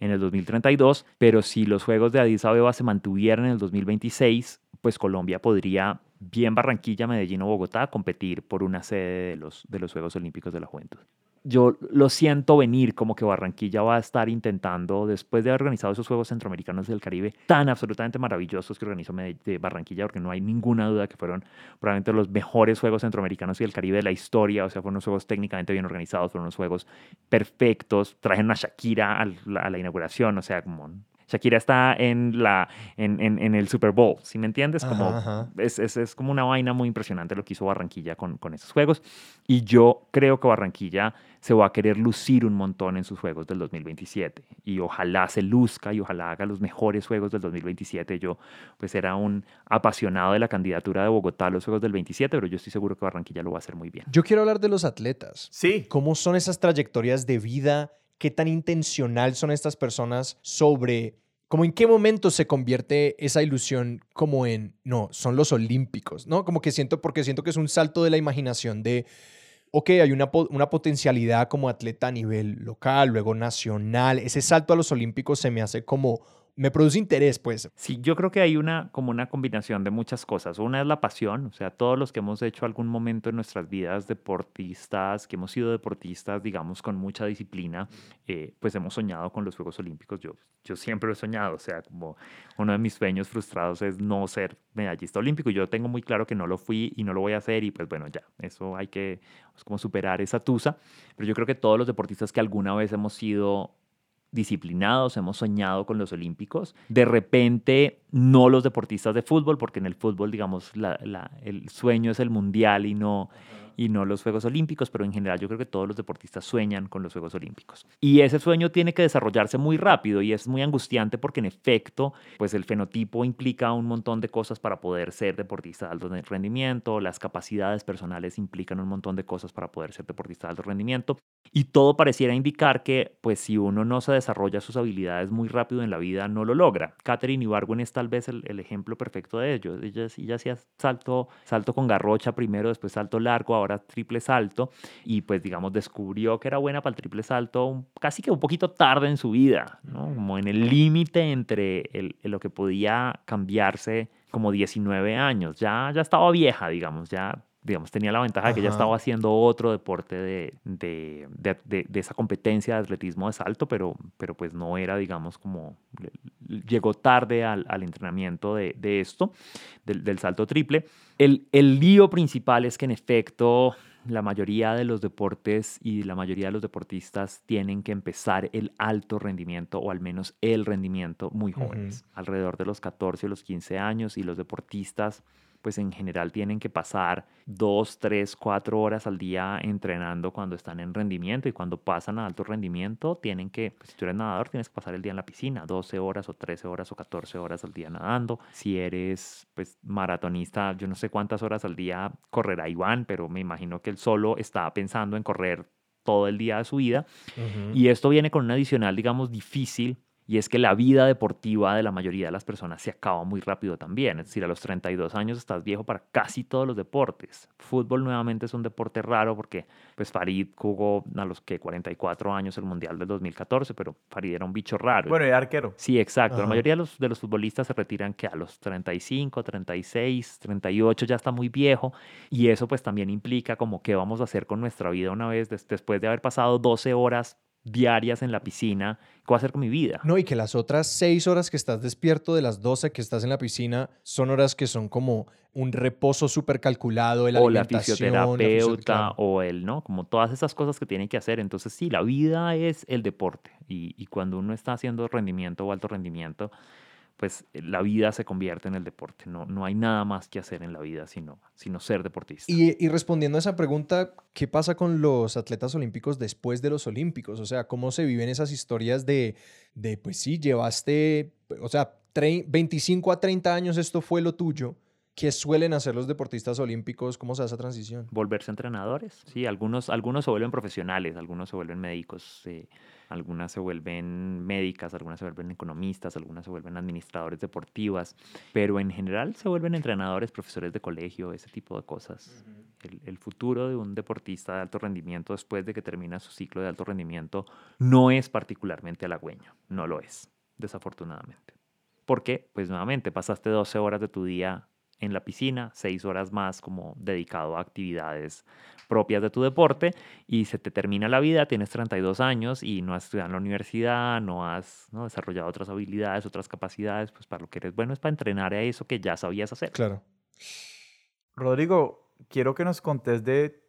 en el 2032, pero si los Juegos de Addis Abeba se mantuvieran en el 2026, pues Colombia podría, bien Barranquilla, Medellín o Bogotá, competir por una sede de los, de los Juegos Olímpicos de la Juventud yo lo siento venir, como que Barranquilla va a estar intentando, después de haber organizado esos Juegos Centroamericanos del Caribe tan absolutamente maravillosos que organizó de Barranquilla, porque no hay ninguna duda que fueron probablemente los mejores Juegos Centroamericanos y del Caribe de la historia, o sea, fueron unos Juegos técnicamente bien organizados, fueron unos Juegos perfectos, trajeron a Shakira a la, a la inauguración, o sea, como Shakira está en, la, en, en, el Super Bowl, ¿sí me entiendes? Como, Es, es, es, como una vaina muy impresionante lo que hizo Barranquilla con, con esos juegos. Y yo creo que Barranquilla se va a querer lucir un montón en sus juegos del 2027. Y ojalá se luzca y ojalá haga los mejores juegos del 2027. Yo pues era un apasionado de la candidatura de Bogotá a los Juegos del 27, pero yo estoy seguro que Barranquilla lo va a hacer muy bien. Yo quiero hablar de los atletas. Sí. ¿Cómo son esas trayectorias de vida? ¿Qué tan intencional son estas personas sobre como en qué momento se convierte esa ilusión como en, no, son los olímpicos, ¿no? Como que siento, porque siento que es un salto de la imaginación de, ok, hay una, una potencialidad como atleta a nivel local, luego nacional, ese salto a los olímpicos se me hace como me produce interés, pues. Sí, yo creo que hay una como una combinación de muchas cosas. Una es la pasión, o sea, todos los que hemos hecho algún momento en nuestras vidas deportistas, que hemos sido deportistas, digamos, con mucha disciplina, eh, pues hemos soñado con los Juegos Olímpicos. Yo, yo siempre he soñado, o sea, como uno de mis sueños frustrados es no ser medallista olímpico. Yo tengo muy claro que no lo fui y no lo voy a hacer y pues bueno, ya, eso hay que pues, como superar esa tusa. Pero yo creo que todos los deportistas que alguna vez hemos sido disciplinados, hemos soñado con los Olímpicos. De repente, no los deportistas de fútbol, porque en el fútbol, digamos, el sueño es el mundial y no, y no los Juegos Olímpicos, pero en general yo creo que todos los deportistas sueñan con los Juegos Olímpicos. Y ese sueño tiene que desarrollarse muy rápido y es muy angustiante porque en efecto, pues el fenotipo implica un montón de cosas para poder ser deportista de alto rendimiento, las capacidades personales implican un montón de cosas para poder ser deportista de alto rendimiento y todo pareciera indicar que pues si uno no se desarrolla sus habilidades muy rápido en la vida no lo logra. Catherine Ibargüen es tal vez el, ejemplo perfecto de ello. Ella, ella hacía salto, salto con garrocha primero, después salto largo, ahora triple salto y pues digamos descubrió que era buena para el triple salto casi que un poquito tarde en su vida, como en el límite entre el, lo que podía cambiarse como 19 años, ya, ya estaba vieja, digamos, ya digamos, tenía la ventaja de que ya estaba haciendo otro deporte de, de, de, de, esa competencia de atletismo de salto, pero, pero pues no era, digamos, como llegó tarde al, al entrenamiento de, esto, del, del, salto triple. El, el lío principal es que en efecto la mayoría de los deportes y la mayoría de los deportistas tienen que empezar el alto rendimiento o al menos el rendimiento muy jóvenes, alrededor de los 14 o los 15 años y los deportistas pues en general tienen que pasar dos, tres, cuatro horas al día entrenando cuando están en rendimiento y cuando pasan a alto rendimiento tienen que, pues si tú eres nadador, tienes que pasar el día en la piscina, 12 horas o 13 horas o 14 horas al día nadando. Si eres pues maratonista, yo no sé cuántas horas al día correrá Iván, pero me imagino que él solo está pensando en correr todo el día de su vida. Y esto viene con un adicional, digamos, difícil y es que la vida deportiva de la mayoría de las personas se acaba muy rápido también. Es decir, a los 32 años estás viejo para casi todos los deportes. Fútbol nuevamente es un deporte raro porque pues Farid jugó a los que 44 años el Mundial del 2014, pero Farid era un bicho raro. Bueno, y arquero. Sí, exacto. La mayoría de los, de los futbolistas se retiran que a los 35, 36, 38 ya está muy viejo y eso pues también implica como qué vamos a hacer con nuestra vida una vez después de haber pasado 12 horas diarias en la piscina, ¿qué voy a hacer con mi vida? No, y que las otras seis horas que estás despierto de las 12 que estás en la piscina son horas que son como un reposo súper calculado, el o la fisioterapeuta, o el, ¿no? Como todas esas cosas que tienen que hacer. Entonces, sí, la vida es el deporte y, y cuando uno está haciendo rendimiento o alto rendimiento, pues eh, la vida se convierte en el deporte. No, no hay nada más que hacer en la vida sino, sino ser deportista. Y, respondiendo a esa pregunta, ¿qué pasa con los atletas olímpicos después de los olímpicos? O sea, ¿cómo se viven esas historias de, de pues sí, llevaste, o sea, 25 a 30 años esto fue lo tuyo? ¿Qué suelen hacer los deportistas olímpicos? ¿Cómo se hace esa transición? Volverse entrenadores. Sí, algunos, algunos se vuelven profesionales, algunos se vuelven médicos. Eh, algunas se vuelven médicas, algunas se vuelven economistas, algunas se vuelven administradores deportivas, pero en general se vuelven entrenadores, profesores de colegio, ese tipo de cosas. el, futuro de un deportista de alto rendimiento después de que termina su ciclo de alto rendimiento no es particularmente halagüeño, no lo es, desafortunadamente. ¿Por qué? Pues nuevamente pasaste 12 horas de tu día en la piscina, seis horas más como dedicado a actividades propias de tu deporte y se te termina la vida, tienes 32 años y no has estudiado en la universidad, no has ¿no? desarrollado otras habilidades, otras capacidades, pues para lo que eres bueno es para entrenar a eso que ya sabías hacer. Claro. Rodrigo, quiero que nos contes de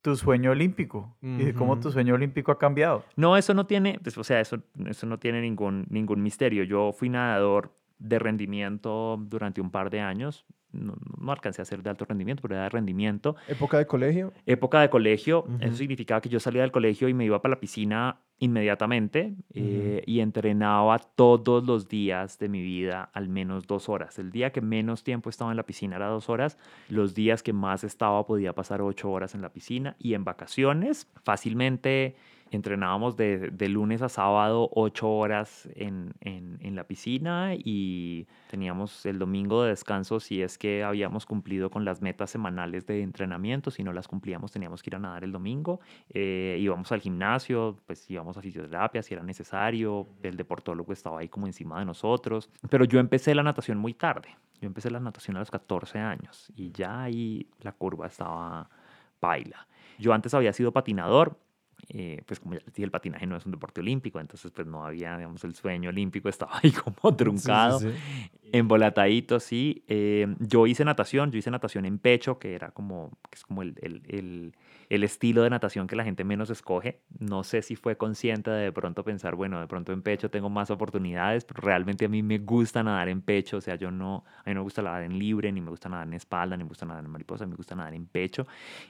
tu sueño olímpico y de cómo tu sueño olímpico ha cambiado. No, eso no tiene, pues, o sea, eso, eso no tiene ningún, ningún misterio. Yo fui nadador de rendimiento durante un par de años. No, alcancé a ser de alto rendimiento, pero era de rendimiento. ¿Época de colegio? Época de colegio. Eso significaba que yo salía del colegio y me iba para la piscina inmediatamente eh, y entrenaba todos los días de mi vida al menos dos horas. El día que menos tiempo estaba en la piscina era dos horas. Los días que más estaba podía pasar ocho horas en la piscina y en vacaciones fácilmente entrenábamos de, de lunes a sábado ocho horas en, en, en, la piscina y teníamos el domingo de descanso si es que habíamos cumplido con las metas semanales de entrenamiento, si no las cumplíamos teníamos que ir a nadar el domingo, eh, íbamos al gimnasio, pues íbamos a fisioterapia si era necesario, el deportólogo estaba ahí como encima de nosotros, pero yo empecé la natación muy tarde, yo empecé la natación a los 14 años y ya ahí la curva estaba baila. Yo antes había sido patinador, eh, pues como ya les dije, el patinaje no es un deporte olímpico, entonces pues no había, digamos, el sueño olímpico estaba ahí [laughs] como truncado, sí, sí, embolatadito, sí. Eh, yo hice natación, yo hice natación en pecho, que era como, que es como el, el, el el estilo de natación que la gente menos escoge. No sé si fue consciente de de pronto pensar, bueno, de pronto en pecho tengo más oportunidades, pero realmente a mí me gusta nadar en pecho, o sea, yo no, a mí no me gusta nadar en libre, ni me gusta nadar en espalda, ni me gusta nadar en mariposa, me gusta nadar en pecho.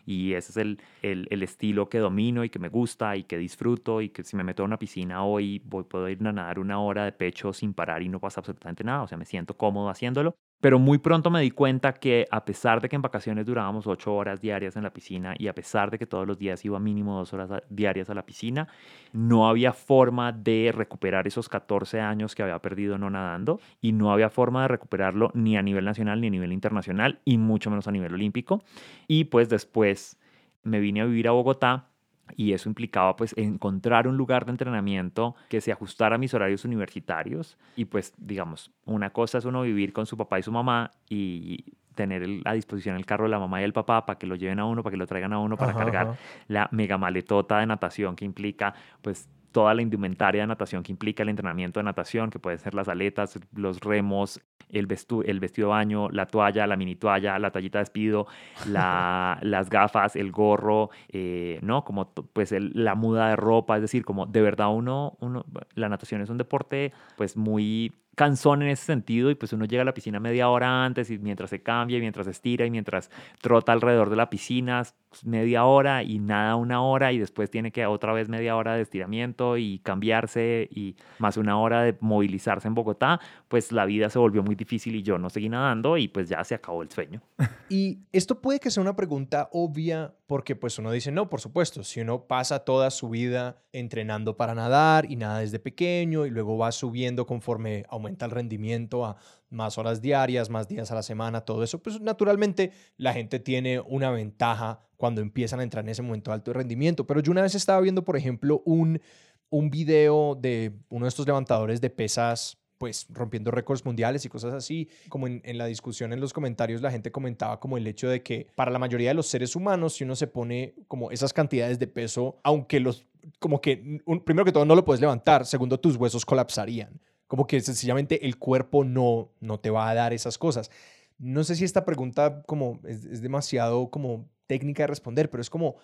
Y ese es el, el, el estilo que domino y que me gusta y que disfruto y que si me meto a una piscina hoy voy, puedo ir a nadar una hora de pecho sin parar y no pasa absolutamente nada, o sea, me siento cómodo haciéndolo. Pero muy pronto me di cuenta que a pesar de que en vacaciones durábamos ocho horas diarias en la piscina y a pesar de que todos los días iba mínimo dos horas diarias a la piscina, no había forma de recuperar esos 14 años que había perdido no nadando y no había forma de recuperarlo ni a nivel nacional ni a nivel internacional y mucho menos a nivel olímpico. Y pues después me vine a vivir a Bogotá y eso implicaba pues encontrar un lugar de entrenamiento que se ajustara a mis horarios universitarios. Y pues digamos, una cosa es uno vivir con su papá y su mamá y tener a disposición el carro de la mamá y el papá para que lo lleven a uno, para que lo traigan a uno, para cargar la mega maletota de natación que implica pues toda la indumentaria de natación que implica el entrenamiento de natación, que pueden ser las aletas, los remos, el, el vestido de baño, la toalla, la mini toalla, la toallita de despido, la, [laughs] las gafas, el gorro, eh, ¿no? Como pues la muda de ropa, es decir, como de verdad uno, uno, la natación es un deporte pues muy cansón en ese sentido y pues uno llega a la piscina media hora antes y mientras se cambia y mientras se estira y mientras trota alrededor de la piscina pues, media hora y nada una hora y después tiene que otra vez media hora de estiramiento y cambiarse y más una hora de movilizarse en Bogotá, pues la vida se volvió muy difícil y yo no seguí nadando y pues ya se acabó el sueño. [laughs] Y esto puede que sea una pregunta obvia porque pues uno dice, no, por supuesto, si uno pasa toda su vida entrenando para nadar y nada desde pequeño y luego va subiendo conforme aumenta el rendimiento a más horas diarias, más días a la semana, todo eso, pues naturalmente la gente tiene una ventaja cuando empiezan a entrar en ese momento de alto rendimiento. Pero yo una vez estaba viendo, por ejemplo, un, un video de uno de estos levantadores de pesas pues rompiendo récords mundiales y cosas así. Como en, la discusión en los comentarios la gente comentaba como el hecho de que para la mayoría de los seres humanos, si uno se pone como esas cantidades de peso, aunque los, como que, primero que todo no lo puedes levantar, segundo tus huesos colapsarían. Como que sencillamente el cuerpo no, no te va a dar esas cosas. No sé si esta pregunta como es, es demasiado como técnica de responder, pero es como,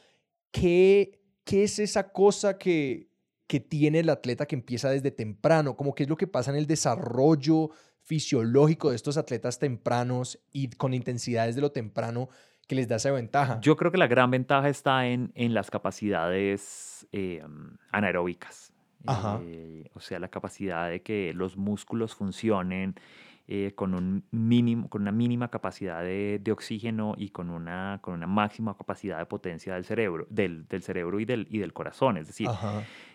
¿qué, qué es esa cosa que, que tiene el atleta que empieza desde temprano, como qué es lo que pasa en el desarrollo fisiológico de estos atletas tempranos y con intensidades de lo temprano que les da esa ventaja. Yo creo que la gran ventaja está en, en las capacidades eh, anaeróbicas. Eh, o sea, la capacidad de que los músculos funcionen eh, con, un mínimo, con una mínima capacidad de, de, oxígeno y con una, con una máxima capacidad de potencia del cerebro, del, del cerebro y del, y del corazón. Es decir,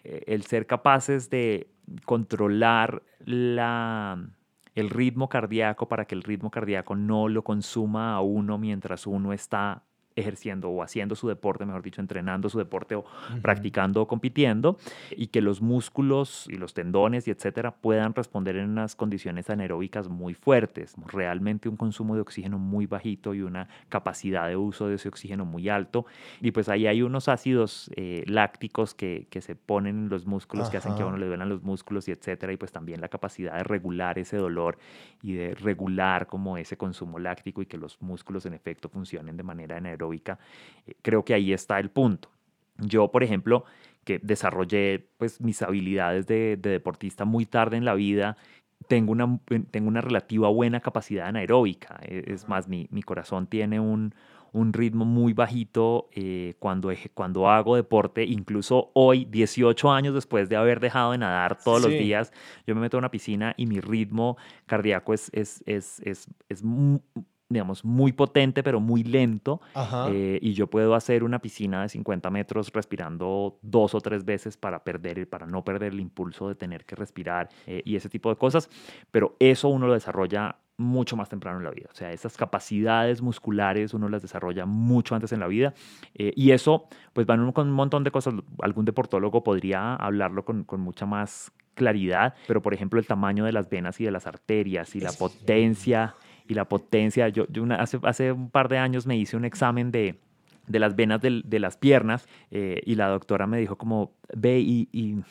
eh, el ser capaces de controlar la, el ritmo cardíaco para que el ritmo cardíaco no lo consuma a uno mientras uno está ejerciendo o haciendo su deporte, mejor dicho, entrenando su deporte o practicando o compitiendo, y que los músculos y los tendones y etcétera puedan responder en unas condiciones anaeróbicas muy fuertes, realmente un consumo de oxígeno muy bajito y una capacidad de uso de ese oxígeno muy alto. Y pues ahí hay unos ácidos eh, lácticos que, que, se ponen en los músculos, que hacen que a uno le duelan los músculos y etcétera, y pues también la capacidad de regular ese dolor y de regular como ese consumo láctico y que los músculos en efecto funcionen de manera anaeróbica eh, creo que ahí está el punto. Yo, por ejemplo, que desarrollé pues, mis habilidades de, deportista muy tarde en la vida, tengo una, tengo una relativa buena capacidad anaeróbica. E, es más, mi, mi corazón tiene un, un ritmo muy bajito eh, cuando, cuando hago deporte. Incluso hoy, 18 años después de haber dejado de nadar todos los días, yo me meto a una piscina y mi ritmo cardíaco es, es, es, es, es digamos, muy potente, pero muy lento. Eh, y yo puedo hacer una piscina de 50 metros respirando dos o tres veces para perder, para no perder el impulso de tener que respirar eh, y ese tipo de cosas. Pero eso uno lo desarrolla mucho más temprano en la vida. O sea, esas capacidades musculares uno las desarrolla mucho antes en la vida. Eh, y eso, pues van con un montón de cosas. Algún deportólogo podría hablarlo con, con mucha más claridad, pero por ejemplo el tamaño de las venas y de las arterias y la potencia y la potencia. Yo, yo hace, hace un par de años me hice un examen de, de las venas de, las piernas eh, y la doctora me dijo como, ve y,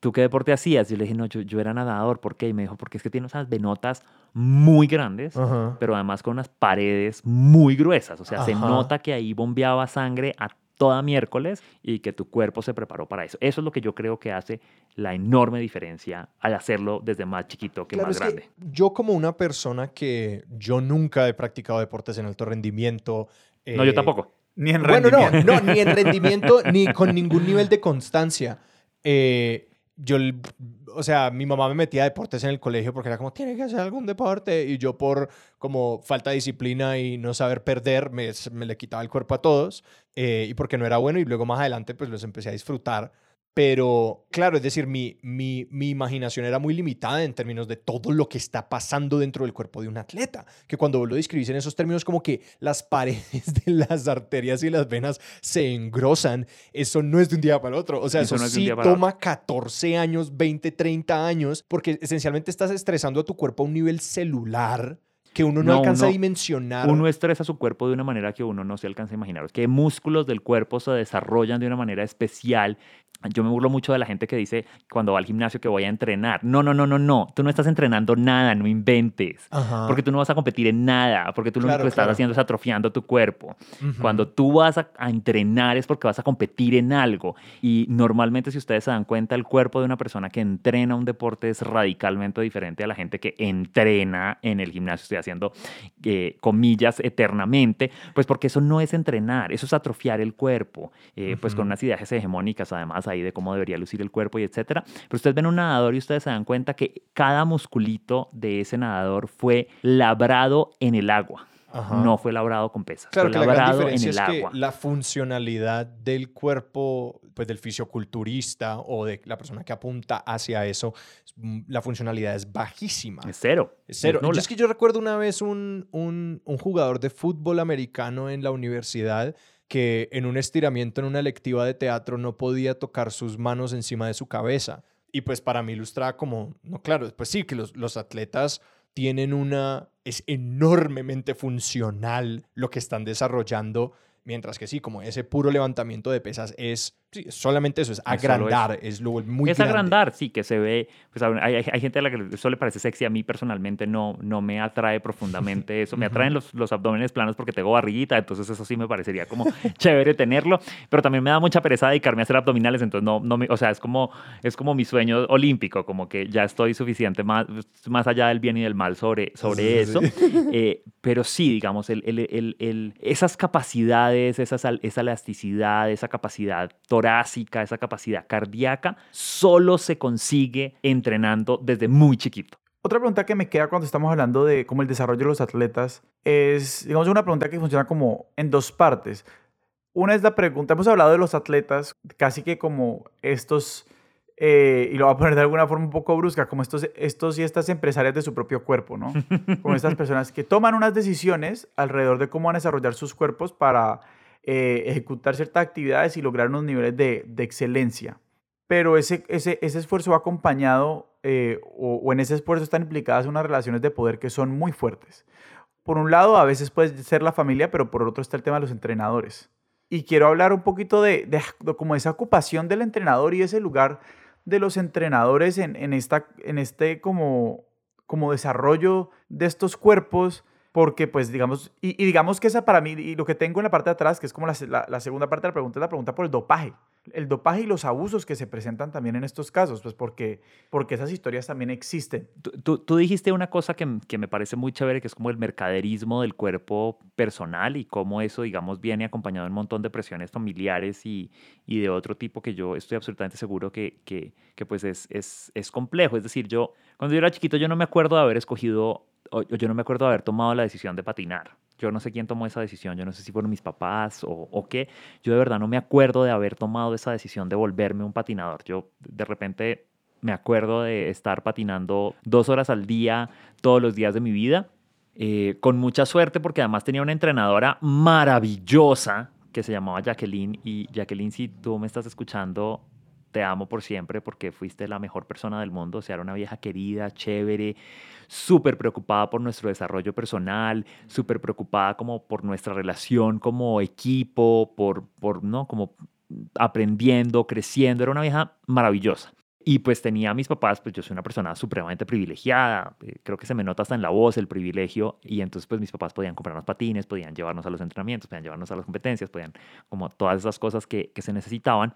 ¿tú qué deporte hacías? Yo le dije, no, yo, yo, era nadador, ¿por qué? Y me dijo, porque es que tiene esas venotas muy grandes, pero además con unas paredes muy gruesas, o sea, se nota que ahí bombeaba sangre a toda miércoles y que tu cuerpo se preparó para eso. Eso es lo que yo creo que hace la enorme diferencia al hacerlo desde más chiquito que más grande. yo como una persona que yo nunca he practicado deportes en alto rendimiento. no, yo eh, tampoco. Ni en rendimiento. Bueno, no, no, ni en rendimiento, ni con ningún nivel de constancia. Eh, yo, o sea, mi mamá me metía a deportes en el colegio porque era como, tiene que hacer algún deporte. Y yo por como falta de disciplina y no saber perder, me, me le quitaba el cuerpo a todos. Eh, y porque no era bueno. Y luego más adelante, pues los empecé a disfrutar. Pero claro, es decir, mi, mi, mi, imaginación era muy limitada en términos de todo lo que está pasando dentro del cuerpo de un atleta. Que cuando lo describís en esos términos, como que las paredes [laughs] de las arterias y las venas se engrosan, eso no es de un día para el otro. O sea, eso, sí toma 14 años, 20, 30 años, porque esencialmente estás estresando a tu cuerpo a un nivel celular que uno no, alcanza a dimensionar. Uno estresa su cuerpo de una manera que uno no se alcanza a imaginar. Que músculos del cuerpo se desarrollan de una manera especial yo me burlo mucho de la gente que dice cuando va al gimnasio que voy a entrenar. No, no, no, no, no. Tú no estás entrenando nada, no inventes. Porque tú no vas a competir en nada, porque tú lo único que estás haciendo es atrofiando tu cuerpo. Cuando tú vas a, entrenar es porque vas a competir en algo. Y normalmente, si ustedes se dan cuenta, el cuerpo de una persona que entrena un deporte es radicalmente diferente a la gente que entrena en el gimnasio. Estoy haciendo eh, comillas eternamente, pues porque eso no es entrenar, eso es atrofiar el cuerpo, eh, pues con unas ideas hegemónicas además ahí de cómo debería lucir el cuerpo y etcétera. Pero ustedes ven un nadador y ustedes se dan cuenta que cada musculito de ese nadador fue labrado en el agua. No fue labrado con pesas. Claro, fue labrado en el agua. la funcionalidad del cuerpo, pues del fisioculturista o de la persona que apunta hacia eso, mm, la funcionalidad es bajísima. Es cero. Es cero. Es, que yo recuerdo una vez un, un, un jugador de fútbol americano en la universidad que en un estiramiento en una lectiva de teatro no podía tocar sus manos encima de su cabeza. Y pues para mí ilustraba como, no, claro, pues sí, que los, los atletas tienen una, es enormemente funcional lo que están desarrollando Mientras que sí, como ese puro levantamiento de pesas es solamente eso, es agrandar, es, lo muy Es agrandar, sí, que se ve, pues hay, gente a la que eso le parece sexy, a mí personalmente no, no me atrae profundamente [laughs] eso, me atraen los, los abdomenes planos porque tengo barriguita, entonces eso sí me parecería como [laughs] chévere tenerlo, pero también me da mucha pereza dedicarme a hacer abdominales, entonces no, no me, o sea, es como, es como mi sueño olímpico, como que ya estoy suficiente más, más allá del bien y del mal sobre, sobre eso, [laughs] eh, pero sí, digamos, el, el, el, esas capacidades, esa, esa elasticidad, esa capacidad torácica, esa capacidad cardíaca, solo se consigue entrenando desde muy chiquito. Otra pregunta que me queda cuando estamos hablando de cómo el desarrollo de los atletas es, digamos, una pregunta que funciona como en dos partes. Una es la pregunta, hemos hablado de los atletas casi que como estos, eh, y lo voy a poner de alguna forma un poco brusca, como estos, estos y estas empresarias de su propio cuerpo, ¿no? [laughs] Como estas personas que toman unas decisiones alrededor de cómo van a desarrollar sus cuerpos para eh, ejecutar ciertas actividades y lograr unos niveles de, de excelencia. Pero ese, ese, ese, esfuerzo va acompañado eh, o, en ese esfuerzo están implicadas unas relaciones de poder que son muy fuertes. Por un lado, a veces puede ser la familia, pero por otro está el tema de los entrenadores. Y quiero hablar un poquito de, de, como esa ocupación del entrenador y ese lugar de los entrenadores en, en, esta, en este como, como desarrollo de estos cuerpos porque pues digamos, y, digamos que esa para mí, y lo que tengo en la parte de atrás, que es como la, segunda parte de la pregunta, es la pregunta por el dopaje. El dopaje y los abusos que se presentan también en estos casos, pues porque, porque esas historias también existen. Tú, tú, dijiste una cosa que, que, me parece muy chévere, que es como el mercaderismo del cuerpo personal y cómo eso, digamos, viene acompañado de un montón de presiones familiares y, y de otro tipo que yo estoy absolutamente seguro que, que, que pues es, es, es complejo. Es decir, yo, cuando yo era chiquito, yo no me acuerdo de haber escogido yo no me acuerdo de haber tomado la decisión de patinar. yo no sé quién tomó esa decisión, yo no sé si fueron mis papás o, qué. Yo de verdad no me acuerdo de haber tomado esa decisión de volverme un patinador. Yo de repente me acuerdo de estar patinando dos horas al día, todos los días de mi vida, eh, con mucha suerte porque además tenía una entrenadora maravillosa que se llamaba Jacqueline. Y Jacqueline, si tú me estás escuchando, te amo por siempre porque fuiste la mejor persona del mundo. O sea, era una vieja querida, chévere, súper preocupada por nuestro desarrollo personal, súper preocupada como por nuestra relación como equipo, por, por, ¿no? Como aprendiendo, creciendo. Era una vieja maravillosa. Y pues tenía a mis papás, pues yo soy una persona supremamente privilegiada, eh, creo que se me nota hasta en la voz el privilegio, y entonces pues mis papás podían comprarnos patines, podían llevarnos a los entrenamientos, podían llevarnos a las competencias, podían como todas esas cosas que, que se necesitaban.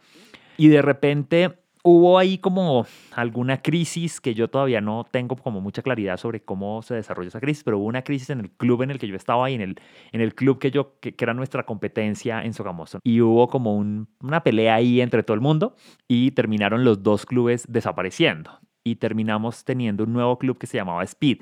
Y de repente hubo ahí como alguna crisis que yo todavía no tengo como mucha claridad sobre cómo se desarrolla esa crisis, pero hubo una crisis en el club en el que yo estaba y en el, en el club que, yo, que, era nuestra competencia en Sogamoso. Y hubo como una pelea ahí entre todo el mundo y terminaron los dos clubes desapareciendo. Y terminamos teniendo un nuevo club que se llamaba Speed.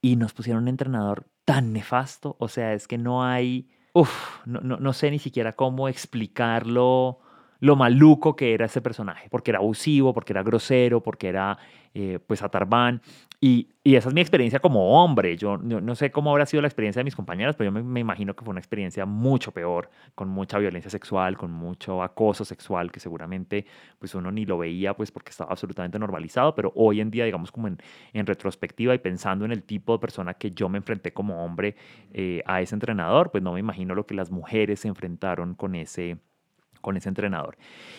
Y nos pusieron un entrenador tan nefasto, o sea, es que no hay, uff, no, no, no sé ni siquiera cómo explicarlo lo maluco que era ese personaje, porque era abusivo, porque era grosero, porque era eh, pues atarbán. Y, y, esa es mi experiencia como hombre. Yo no, sé cómo habrá sido la experiencia de mis compañeras, pero yo me, imagino que fue una experiencia mucho peor, con mucha violencia sexual, con mucho acoso sexual, que seguramente pues uno ni lo veía pues porque estaba absolutamente normalizado, pero hoy en día, digamos como en, en retrospectiva y pensando en el tipo de persona que yo me enfrenté como hombre eh, a ese entrenador, pues no me imagino lo que las mujeres se enfrentaron con ese con ese entrenador.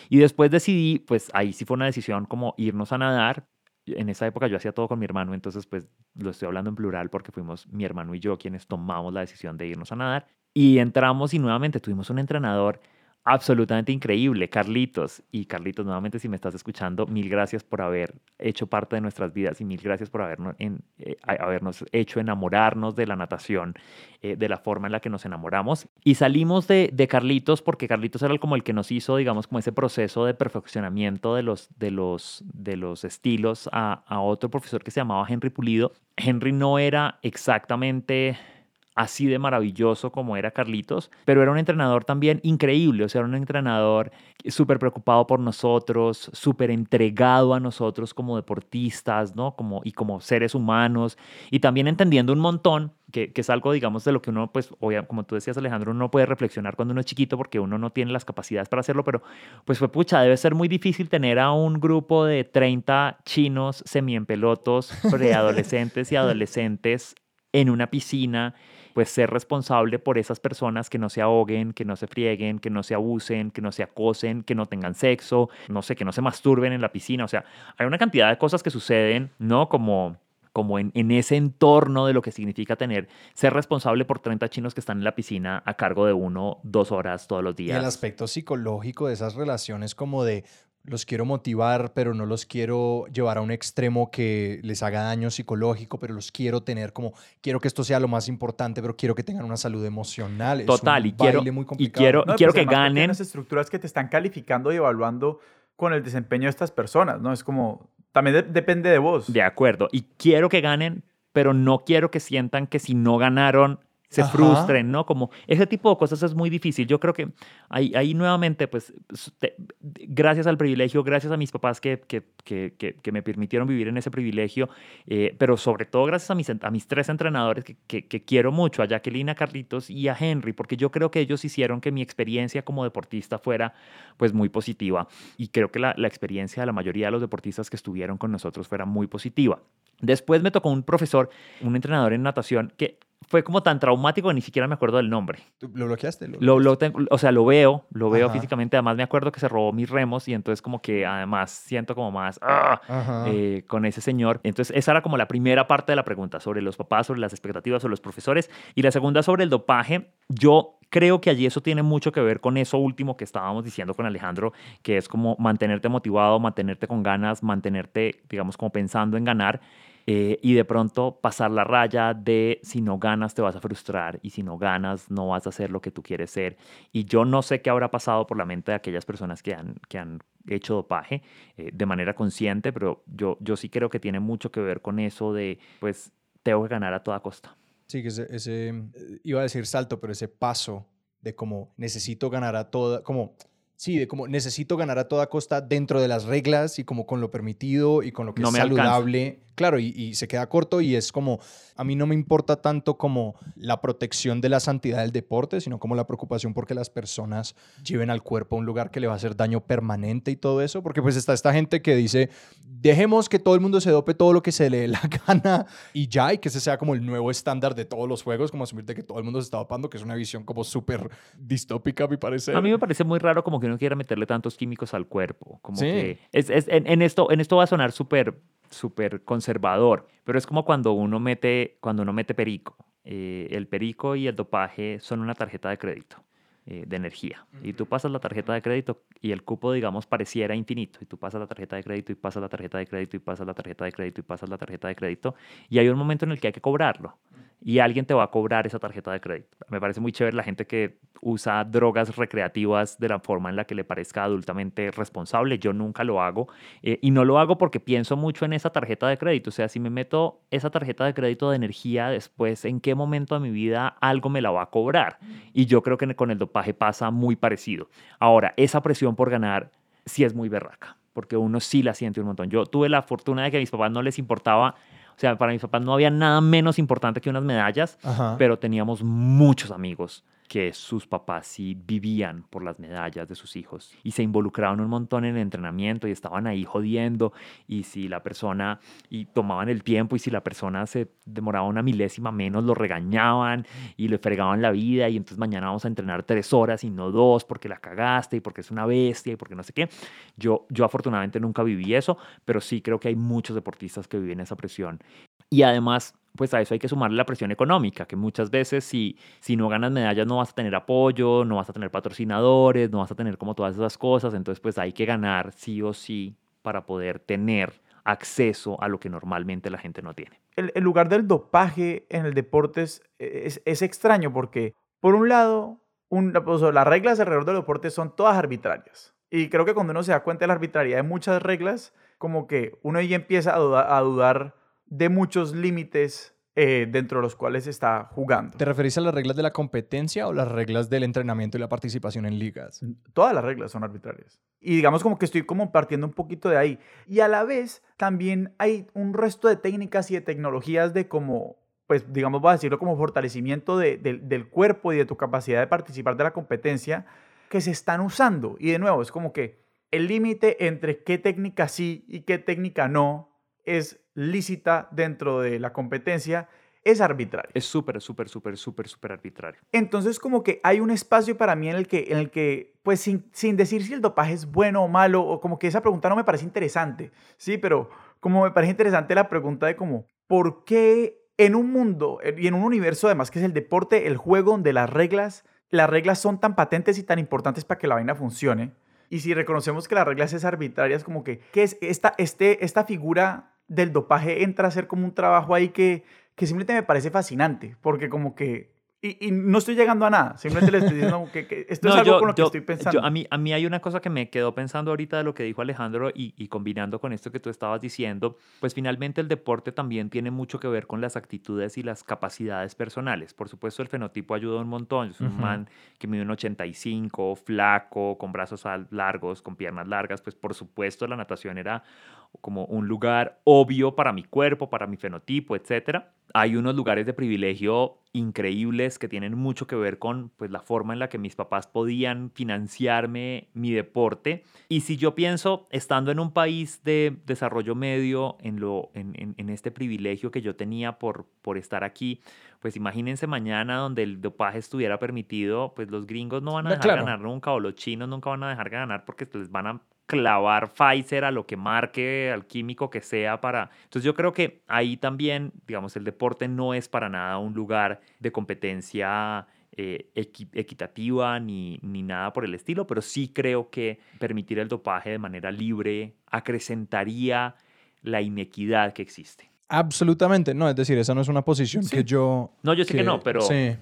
Y después decidí, pues ahí sí fue una decisión como irnos a nadar. En esa época yo hacía todo con mi hermano, entonces pues lo estoy hablando en plural porque fuimos mi hermano y yo quienes tomamos la decisión de irnos a nadar. Y entramos y nuevamente tuvimos un entrenador absolutamente increíble, Carlitos. Y Carlitos, nuevamente, si me estás escuchando, mil gracias por haber hecho parte de nuestras vidas y mil gracias por habernos, eh, hecho enamorarnos de la natación, eh, de la forma en la que nos enamoramos. Y salimos de, Carlitos porque Carlitos era como el que nos hizo, digamos, como ese proceso de perfeccionamiento de los, de los, estilos a otro profesor que se llamaba Henry Pulido. Henry no era exactamente así de maravilloso como era Carlitos, pero era un entrenador también increíble, o sea, era un entrenador súper preocupado por nosotros, súper entregado a nosotros como deportistas, ¿no? Como, y como seres humanos, y también entendiendo un montón, que, que es algo, digamos, de lo que uno, pues, como tú decías, Alejandro, uno no puede reflexionar cuando uno es chiquito porque uno no tiene las capacidades para hacerlo, pero pues fue pucha, debe ser muy difícil tener a un grupo de 30 chinos semiempelotos, preadolescentes y adolescentes en una piscina pues ser responsable por esas personas que no se ahoguen, que no se frieguen, que no se abusen, que no se acosen, que no tengan sexo, no sé, que no se masturben en la piscina. O sea, hay una cantidad de cosas que suceden, ¿no? Como como en, en, ese entorno de lo que significa tener, ser responsable por 30 chinos que están en la piscina a cargo de uno dos horas todos los días. Y el aspecto psicológico de esas relaciones como de los quiero motivar, pero no los quiero llevar a un extremo que les haga daño psicológico, pero los quiero tener como, quiero que esto sea lo más importante, pero quiero que tengan una salud emocional. Total, y, quiero, y quiero, y quiero, que ganen. Las estructuras que te están calificando y evaluando con el desempeño de estas personas, ¿no? Es como, también depende de vos. De acuerdo, y quiero que ganen, pero no quiero que sientan que si no ganaron se frustren, ¿no? Como ese tipo de cosas es muy difícil. Yo creo que ahí, ahí nuevamente, pues, gracias al privilegio, gracias a mis papás que, que, que, que me permitieron vivir en ese privilegio, eh, pero sobre todo gracias a mis, a mis tres entrenadores que, quiero mucho, a Jacqueline, a Carlitos y a Henry, porque yo creo que ellos hicieron que mi experiencia como deportista fuera, pues, muy positiva. Y creo que la, la experiencia de la mayoría de los deportistas que estuvieron con nosotros fuera muy positiva. Después me tocó un profesor, un entrenador en natación, que fue como tan traumático que ni siquiera me acuerdo del nombre. ¿Lo bloqueaste? Lo, lo, o sea, lo veo, lo veo físicamente. Además, me acuerdo que se robó mis remos y entonces como que además siento como más ¡ah! eh, con ese señor. Entonces, esa era como la primera parte de la pregunta sobre los papás, sobre las expectativas, sobre los profesores. Y la segunda sobre el dopaje. Yo creo que allí eso tiene mucho que ver con eso último que estábamos diciendo con Alejandro, que es como mantenerte motivado, mantenerte con ganas, mantenerte, digamos, como pensando en ganar. Eh, y de pronto pasar la raya de si no ganas te vas a frustrar y si no ganas no vas a hacer lo que tú quieres ser. Y yo no sé qué habrá pasado por la mente de aquellas personas que han, que han hecho dopaje eh, de manera consciente, pero yo, yo sí creo que tiene mucho que ver con eso de, pues, tengo que ganar a toda costa. Sí, que ese, ese, eh, iba a decir salto, pero ese paso de como necesito ganar a toda, como Sí, de como necesito ganar a toda costa dentro de las reglas y como con lo permitido y con lo que es saludable. Claro, y, se queda corto y es como, a mí no me importa tanto como la protección de la santidad del deporte, sino como la preocupación porque las personas lleven al cuerpo a un lugar que le va a hacer daño permanente y todo eso, porque pues está esta gente que dice, dejemos que todo el mundo se dope todo lo que se le dé la [laughs] gana y ya, y que ese sea como el nuevo estándar de todos los juegos, como asumir de que todo el mundo se está dopando, que es una visión como súper distópica, me parece. A mí me parece muy raro como que uno quiera meterle tantos químicos al cuerpo, como que es, es en, esto, en esto va a sonar súper súper conservador, pero es como cuando uno mete, cuando uno mete perico. Eh, el perico y el dopaje son una tarjeta de crédito eh, de energía. Y tú pasas la tarjeta de crédito y el cupo, digamos, pareciera infinito. Y tú pasas la tarjeta de crédito y pasas la tarjeta de crédito y pasas la tarjeta de crédito y pasas la tarjeta de crédito. Y hay un momento en el que hay que cobrarlo y alguien te va a cobrar esa tarjeta de crédito. Me parece muy chévere la gente que usa drogas recreativas de la forma en la que le parezca adultamente responsable. Yo nunca lo hago eh, y no lo hago porque pienso mucho en esa tarjeta de crédito. O sea, si me meto esa tarjeta de crédito de energía después, ¿en qué momento de mi vida algo me la va a cobrar? Y yo creo que con el dopaje pasa muy parecido. Ahora, esa presión por ganar sí es muy berraca porque uno sí la siente un montón. Yo tuve la fortuna de que a mis papás no les importaba o sea, para mis papás no había nada menos importante que unas medallas, pero teníamos muchos amigos que sus papás sí vivían por las medallas de sus hijos y se involucraban un montón en el entrenamiento y estaban ahí jodiendo y si la persona y tomaban el tiempo y si la persona se demoraba una milésima menos lo regañaban y le fregaban la vida y entonces mañana vamos a entrenar tres horas y no dos porque la cagaste y porque es una bestia y porque no sé qué. Yo, yo afortunadamente nunca viví eso, pero sí creo que hay muchos deportistas que viven esa presión y además pues a eso hay que sumarle la presión económica, que muchas veces si, si no ganas medallas no vas a tener apoyo, no vas a tener patrocinadores, no vas a tener como todas esas cosas, entonces pues hay que ganar sí o sí para poder tener acceso a lo que normalmente la gente no tiene. El, lugar del dopaje en el deporte es, es, extraño porque, por un lado, un, pues, las reglas alrededor del deporte son todas arbitrarias. Y creo que cuando uno se da cuenta de la arbitrariedad de muchas reglas, como que uno ya empieza a, a dudar de muchos límites eh, dentro de los cuales está jugando. ¿Te referís a las reglas de la competencia o las reglas del entrenamiento y la participación en ligas? Todas las reglas son arbitrarias. Y digamos como que estoy como partiendo un poquito de ahí. Y a la vez también hay un resto de técnicas y de tecnologías de como, pues digamos, voy a decirlo como fortalecimiento del cuerpo y de tu capacidad de participar de la competencia que se están usando. Y de nuevo, es como que el límite entre qué técnica sí y qué técnica no es lícita dentro de la competencia es arbitrario. Es súper, súper, súper, súper, súper arbitrario. Entonces como que hay un espacio para mí en el que, en el que pues sin, sin decir si el dopaje es bueno o malo, o como que esa pregunta no me parece interesante, sí, pero como me parece interesante la pregunta de como, ¿por qué en un mundo y en un universo además que es el deporte, el juego donde las reglas, las reglas son tan patentes y tan importantes para que la vaina funcione? Y si reconocemos que las reglas es arbitraria, es como que, ¿qué es esta, este, esta figura del dopaje entra a ser como un trabajo ahí que, que simplemente me parece fascinante, porque como que y, no estoy llegando a nada, simplemente le estoy diciendo que, esto es algo con lo que estoy pensando. a, mí, a mí hay una cosa que me quedó pensando ahorita de lo que dijo Alejandro y, y, combinando con esto que tú estabas diciendo, pues finalmente el deporte también tiene mucho que ver con las actitudes y las capacidades personales. Por supuesto, el fenotipo ayuda un montón. Es un man que mide un 85, flaco, con brazos largos, con piernas largas, pues por supuesto la natación era como un lugar obvio para mi cuerpo, para mi fenotipo, etc. Hay unos lugares de privilegio increíbles que tienen mucho que ver con pues, la forma en la que mis papás podían financiarme mi deporte. Y si yo pienso, estando en un país de desarrollo medio, en, lo, en, en, este privilegio que yo tenía por, por estar aquí, pues imagínense mañana donde el dopaje estuviera permitido, pues los gringos no van a dejar ganar nunca o los chinos nunca van a dejar ganar porque les van a clavar Pfizer a lo que marque, al químico que sea para... Entonces yo creo que ahí también, digamos, el deporte no es para nada un lugar de competencia eh, equitativa ni, ni nada por el estilo, pero sí creo que permitir el dopaje de manera libre acrecentaría la inequidad que existe. Absolutamente, no, es decir, esa no es una posición que yo... No, yo sé que, no, pero,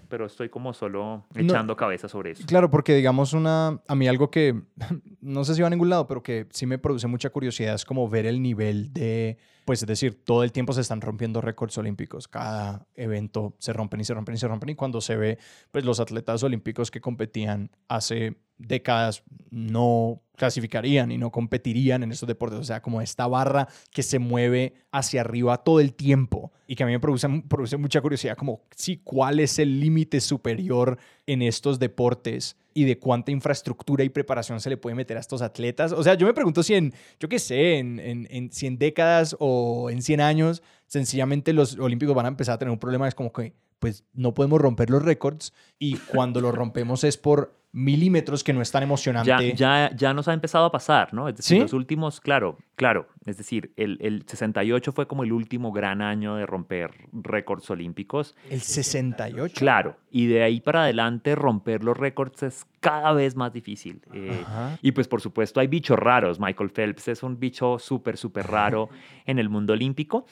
pero estoy como solo echando cabeza sobre eso. Claro, porque digamos una, a mí algo que [laughs] no sé si va a ningún lado, pero que sí me produce mucha curiosidad es como ver el nivel de, pues es decir, todo el tiempo se están rompiendo récords olímpicos. Cada evento se rompen y se rompen y se rompen. Y cuando se ve, pues los atletas olímpicos que competían hace décadas no clasificarían y no competirían en estos deportes. O sea, como esta barra que se mueve hacia arriba todo el tiempo y que a mí me produce, produce mucha curiosidad, como, sí, ¿cuál es el límite superior en estos deportes? Y de cuánta infraestructura y preparación se le puede meter a estos atletas. O sea, yo me pregunto si en, yo qué sé, en, en, en 100 décadas o en 100 años, sencillamente los olímpicos van a empezar a tener un problema. Es como que, pues, no podemos romper los récords y cuando los rompemos es por milímetros que no es tan emocionante. Ya, ya, ya nos ha empezado a pasar, ¿no? Es decir, los últimos, claro, claro, es decir, el, el, 68 fue como el último gran año de romper récords olímpicos. ¿El 68? Claro, y de ahí para adelante romper los récords es cada vez más difícil. Eh, y pues por supuesto hay bichos raros. Michael Phelps es un bicho súper, súper raro [laughs] en el mundo olímpico.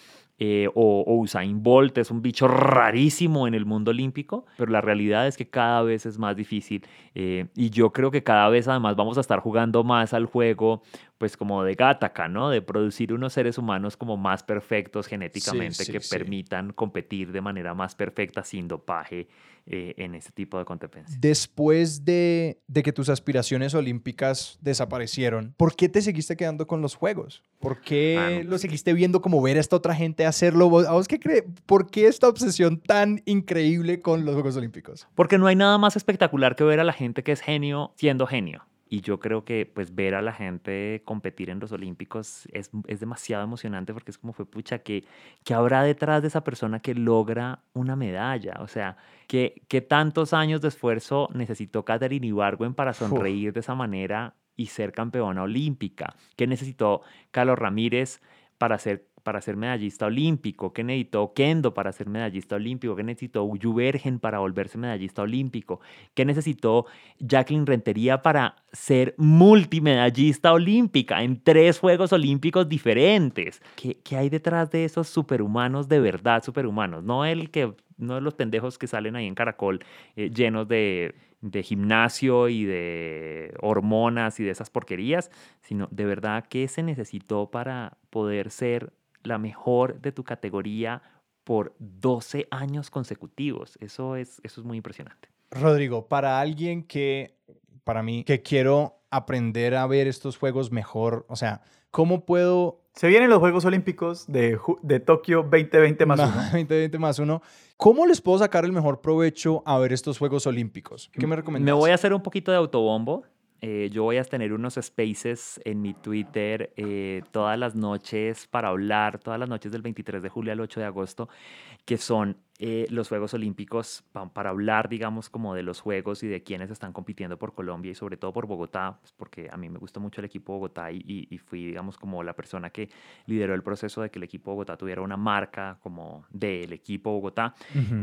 Eh, o, Usain Bolt es un bicho rarísimo en el mundo olímpico, pero la realidad es que cada vez es más difícil eh, y yo creo que cada vez además vamos a estar jugando más al juego pues como de Gattaca, ¿no? De producir unos seres humanos como más perfectos genéticamente que permitan competir de manera más perfecta sin dopaje eh, en este tipo de competencias. Después de, de, que tus aspiraciones olímpicas desaparecieron, ¿por qué te seguiste quedando con los Juegos? ¿Por qué lo seguiste viendo como ver a esta otra gente hacerlo? ¿A vos qué crees? ¿Por qué esta obsesión tan increíble con los Juegos Olímpicos? Porque no hay nada más espectacular que ver a la gente que es genio siendo genio. Y yo creo que pues ver a la gente competir en los Olímpicos es, es demasiado emocionante porque es como fue, pucha, que, que habrá detrás de esa persona que logra una medalla? O sea, ¿qué, qué tantos años de esfuerzo necesitó Catherine Ibargüen para sonreír de esa manera y ser campeona olímpica? ¿Qué necesitó Carlos Ramírez para ser para ser medallista olímpico, que necesitó Kendo para ser medallista olímpico, que necesitó Vergen para volverse medallista olímpico, que necesitó Jacqueline Rentería para ser multimedallista olímpica en tres Juegos Olímpicos diferentes. ¿Qué, qué hay detrás de esos superhumanos de verdad, superhumanos? No el que no los pendejos que salen ahí en Caracol eh, llenos de, de, gimnasio y de hormonas y de esas porquerías, sino de verdad qué se necesitó para poder ser la mejor de tu categoría por 12 años consecutivos. Eso es, eso es muy impresionante. Rodrigo, para alguien que, para mí, que quiero aprender a ver estos juegos mejor, o sea, ¿cómo puedo... Se vienen los Juegos Olímpicos de, de Tokio 2020 más uno. [laughs] 2020 más uno. ¿Cómo les puedo sacar el mejor provecho a ver estos Juegos Olímpicos? ¿Qué me recomiendas? Me voy a hacer un poquito de autobombo. Eh, yo voy a tener unos spaces en mi Twitter eh, todas las noches para hablar, todas las noches del 23 de julio al 8 de agosto, que son eh, los Juegos Olímpicos, para hablar, digamos, como de los Juegos y de quienes están compitiendo por Colombia y sobre todo por Bogotá, pues, porque a mí me gustó mucho el equipo Bogotá y, y, fui, digamos, como la persona que lideró el proceso de que el equipo Bogotá tuviera una marca como del equipo Bogotá.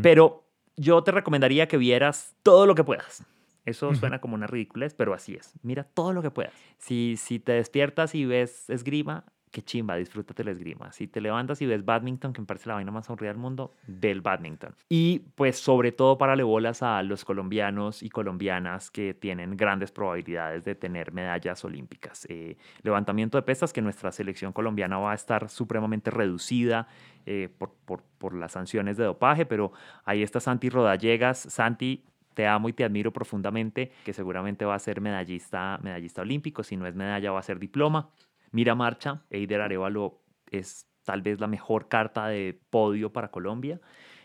Pero yo te recomendaría que vieras todo lo que puedas eso suena como una ridiculez, pero así es. Mira todo lo que puedas. Si, si te despiertas y ves esgrima, qué chimba, disfrútate la esgrima. Si te levantas y ves badminton, que me parece la vaina más aburrida del mundo, del badminton. Y pues sobre todo para bolas a los colombianos y colombianas que tienen grandes probabilidades de tener medallas olímpicas. Eh, levantamiento de pesas, que nuestra selección colombiana va a estar supremamente reducida eh, por, por, por, las sanciones de dopaje, pero ahí está Santi Rodallegas. Santi, te amo y te admiro profundamente, que seguramente va a ser medallista, medallista olímpico, si no es medalla va a ser diploma. Mira marcha, Eider Arevalo es tal vez la mejor carta de podio para Colombia.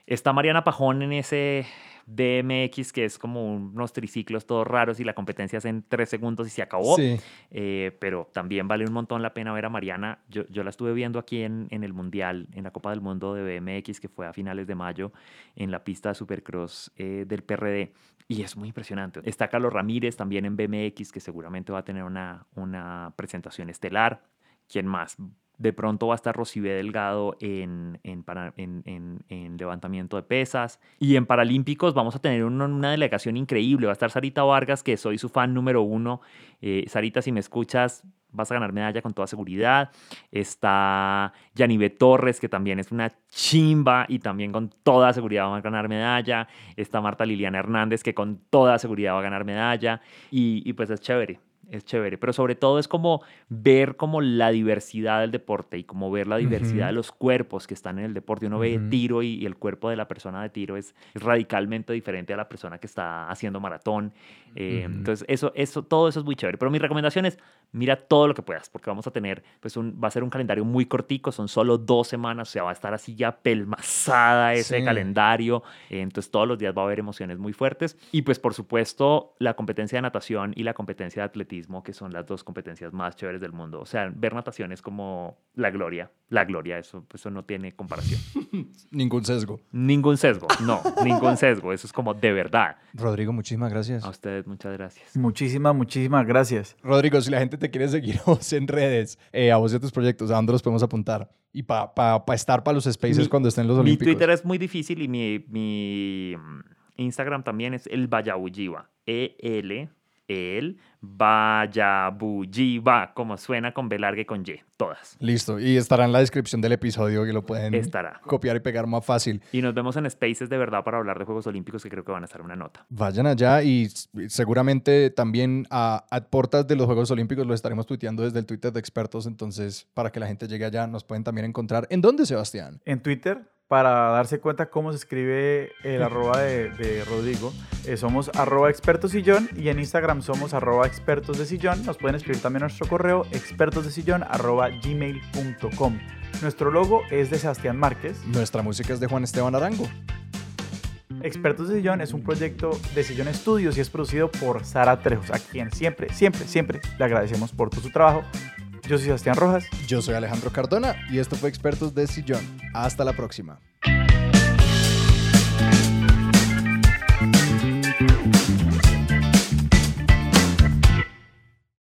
Está Mariana Pajón en ese DMX, que es como unos triciclos todos raros y la competencia es en tres segundos y se acabó. Eh, pero también vale un montón la pena ver a Mariana. Yo, yo la estuve viendo aquí en, en, el Mundial, en la Copa del Mundo de BMX, que fue a finales de mayo, en la pista de Supercross eh, del PRD. Y es muy impresionante. Está Carlos Ramírez también en BMX, que seguramente va a tener una, una presentación estelar. ¿Quién más? De pronto va a estar Rocibé Delgado en, en, en, en, levantamiento de pesas. Y en Paralímpicos vamos a tener una, delegación increíble. Va a estar Sarita Vargas, que soy su fan número uno. Eh, Sarita, si me escuchas, vas a ganar medalla con toda seguridad. Está Yanive Torres, que también es una chimba y también con toda seguridad va a ganar medalla. Está Marta Liliana Hernández, que con toda seguridad va a ganar medalla. Y, y pues es chévere es chévere, pero sobre todo es como ver como la diversidad del deporte y como ver la diversidad de los cuerpos que están en el deporte. Uno ve tiro y, el cuerpo de la persona de tiro es, radicalmente diferente a la persona que está haciendo maratón. Eh, entonces, eso, eso, todo eso es muy chévere. Pero mi recomendación es, mira todo lo que puedas, porque vamos a tener, pues un, va a ser un calendario muy cortico, son solo dos semanas, o sea, va a estar así ya pelmazada ese calendario. Eh, entonces, todos los días va a haber emociones muy fuertes. Y pues, por supuesto, la competencia de natación y la competencia de atletismo, que son las dos competencias más chéveres del mundo. O sea, ver natación es como la gloria, la gloria, eso, eso no tiene comparación. [laughs] ningún sesgo. Ningún sesgo, no, ningún sesgo, eso es como de verdad. Rodrigo, muchísimas gracias. A ustedes, muchas gracias. Muchísimas, muchísimas gracias. Rodrigo, si la gente te quiere seguir en redes, eh, a vos y a tus proyectos, ¿a dónde los podemos apuntar? Y para pa, estar para los spaces cuando estén los Olímpicos. Mi Twitter es muy difícil y mi, mi mm, Instagram también es el Vayabulliva. E-L el va como suena con B larga y con Y, todas. Listo, y estará en la descripción del episodio que lo pueden Estará. copiar y pegar más fácil. Y nos vemos en Spaces de verdad para hablar de Juegos Olímpicos que creo que van a estar una nota. Vayan allá y seguramente también a, a portas de los Juegos Olímpicos lo estaremos tuiteando desde el Twitter de expertos, entonces para que la gente llegue allá nos pueden también encontrar. ¿En dónde, Sebastián? En Twitter para darse cuenta cómo se escribe el arroba de, Rodrigo. Eh, somos arroba expertos sillón y en Instagram somos arroba expertos de sillón. Nos pueden escribir también nuestro correo expertos de sillón arroba gmail.com. Nuestro logo es de Sebastián Márquez. Nuestra música es de Juan Esteban Arango. Expertos de Sillón es un proyecto de Sillón Estudios y es producido por Sara Trejos, a quien siempre, siempre, siempre le agradecemos por todo su trabajo. Yo soy Sebastián Rojas. Yo soy Alejandro Cardona y esto fue Expertos de Sillón. Hasta la próxima.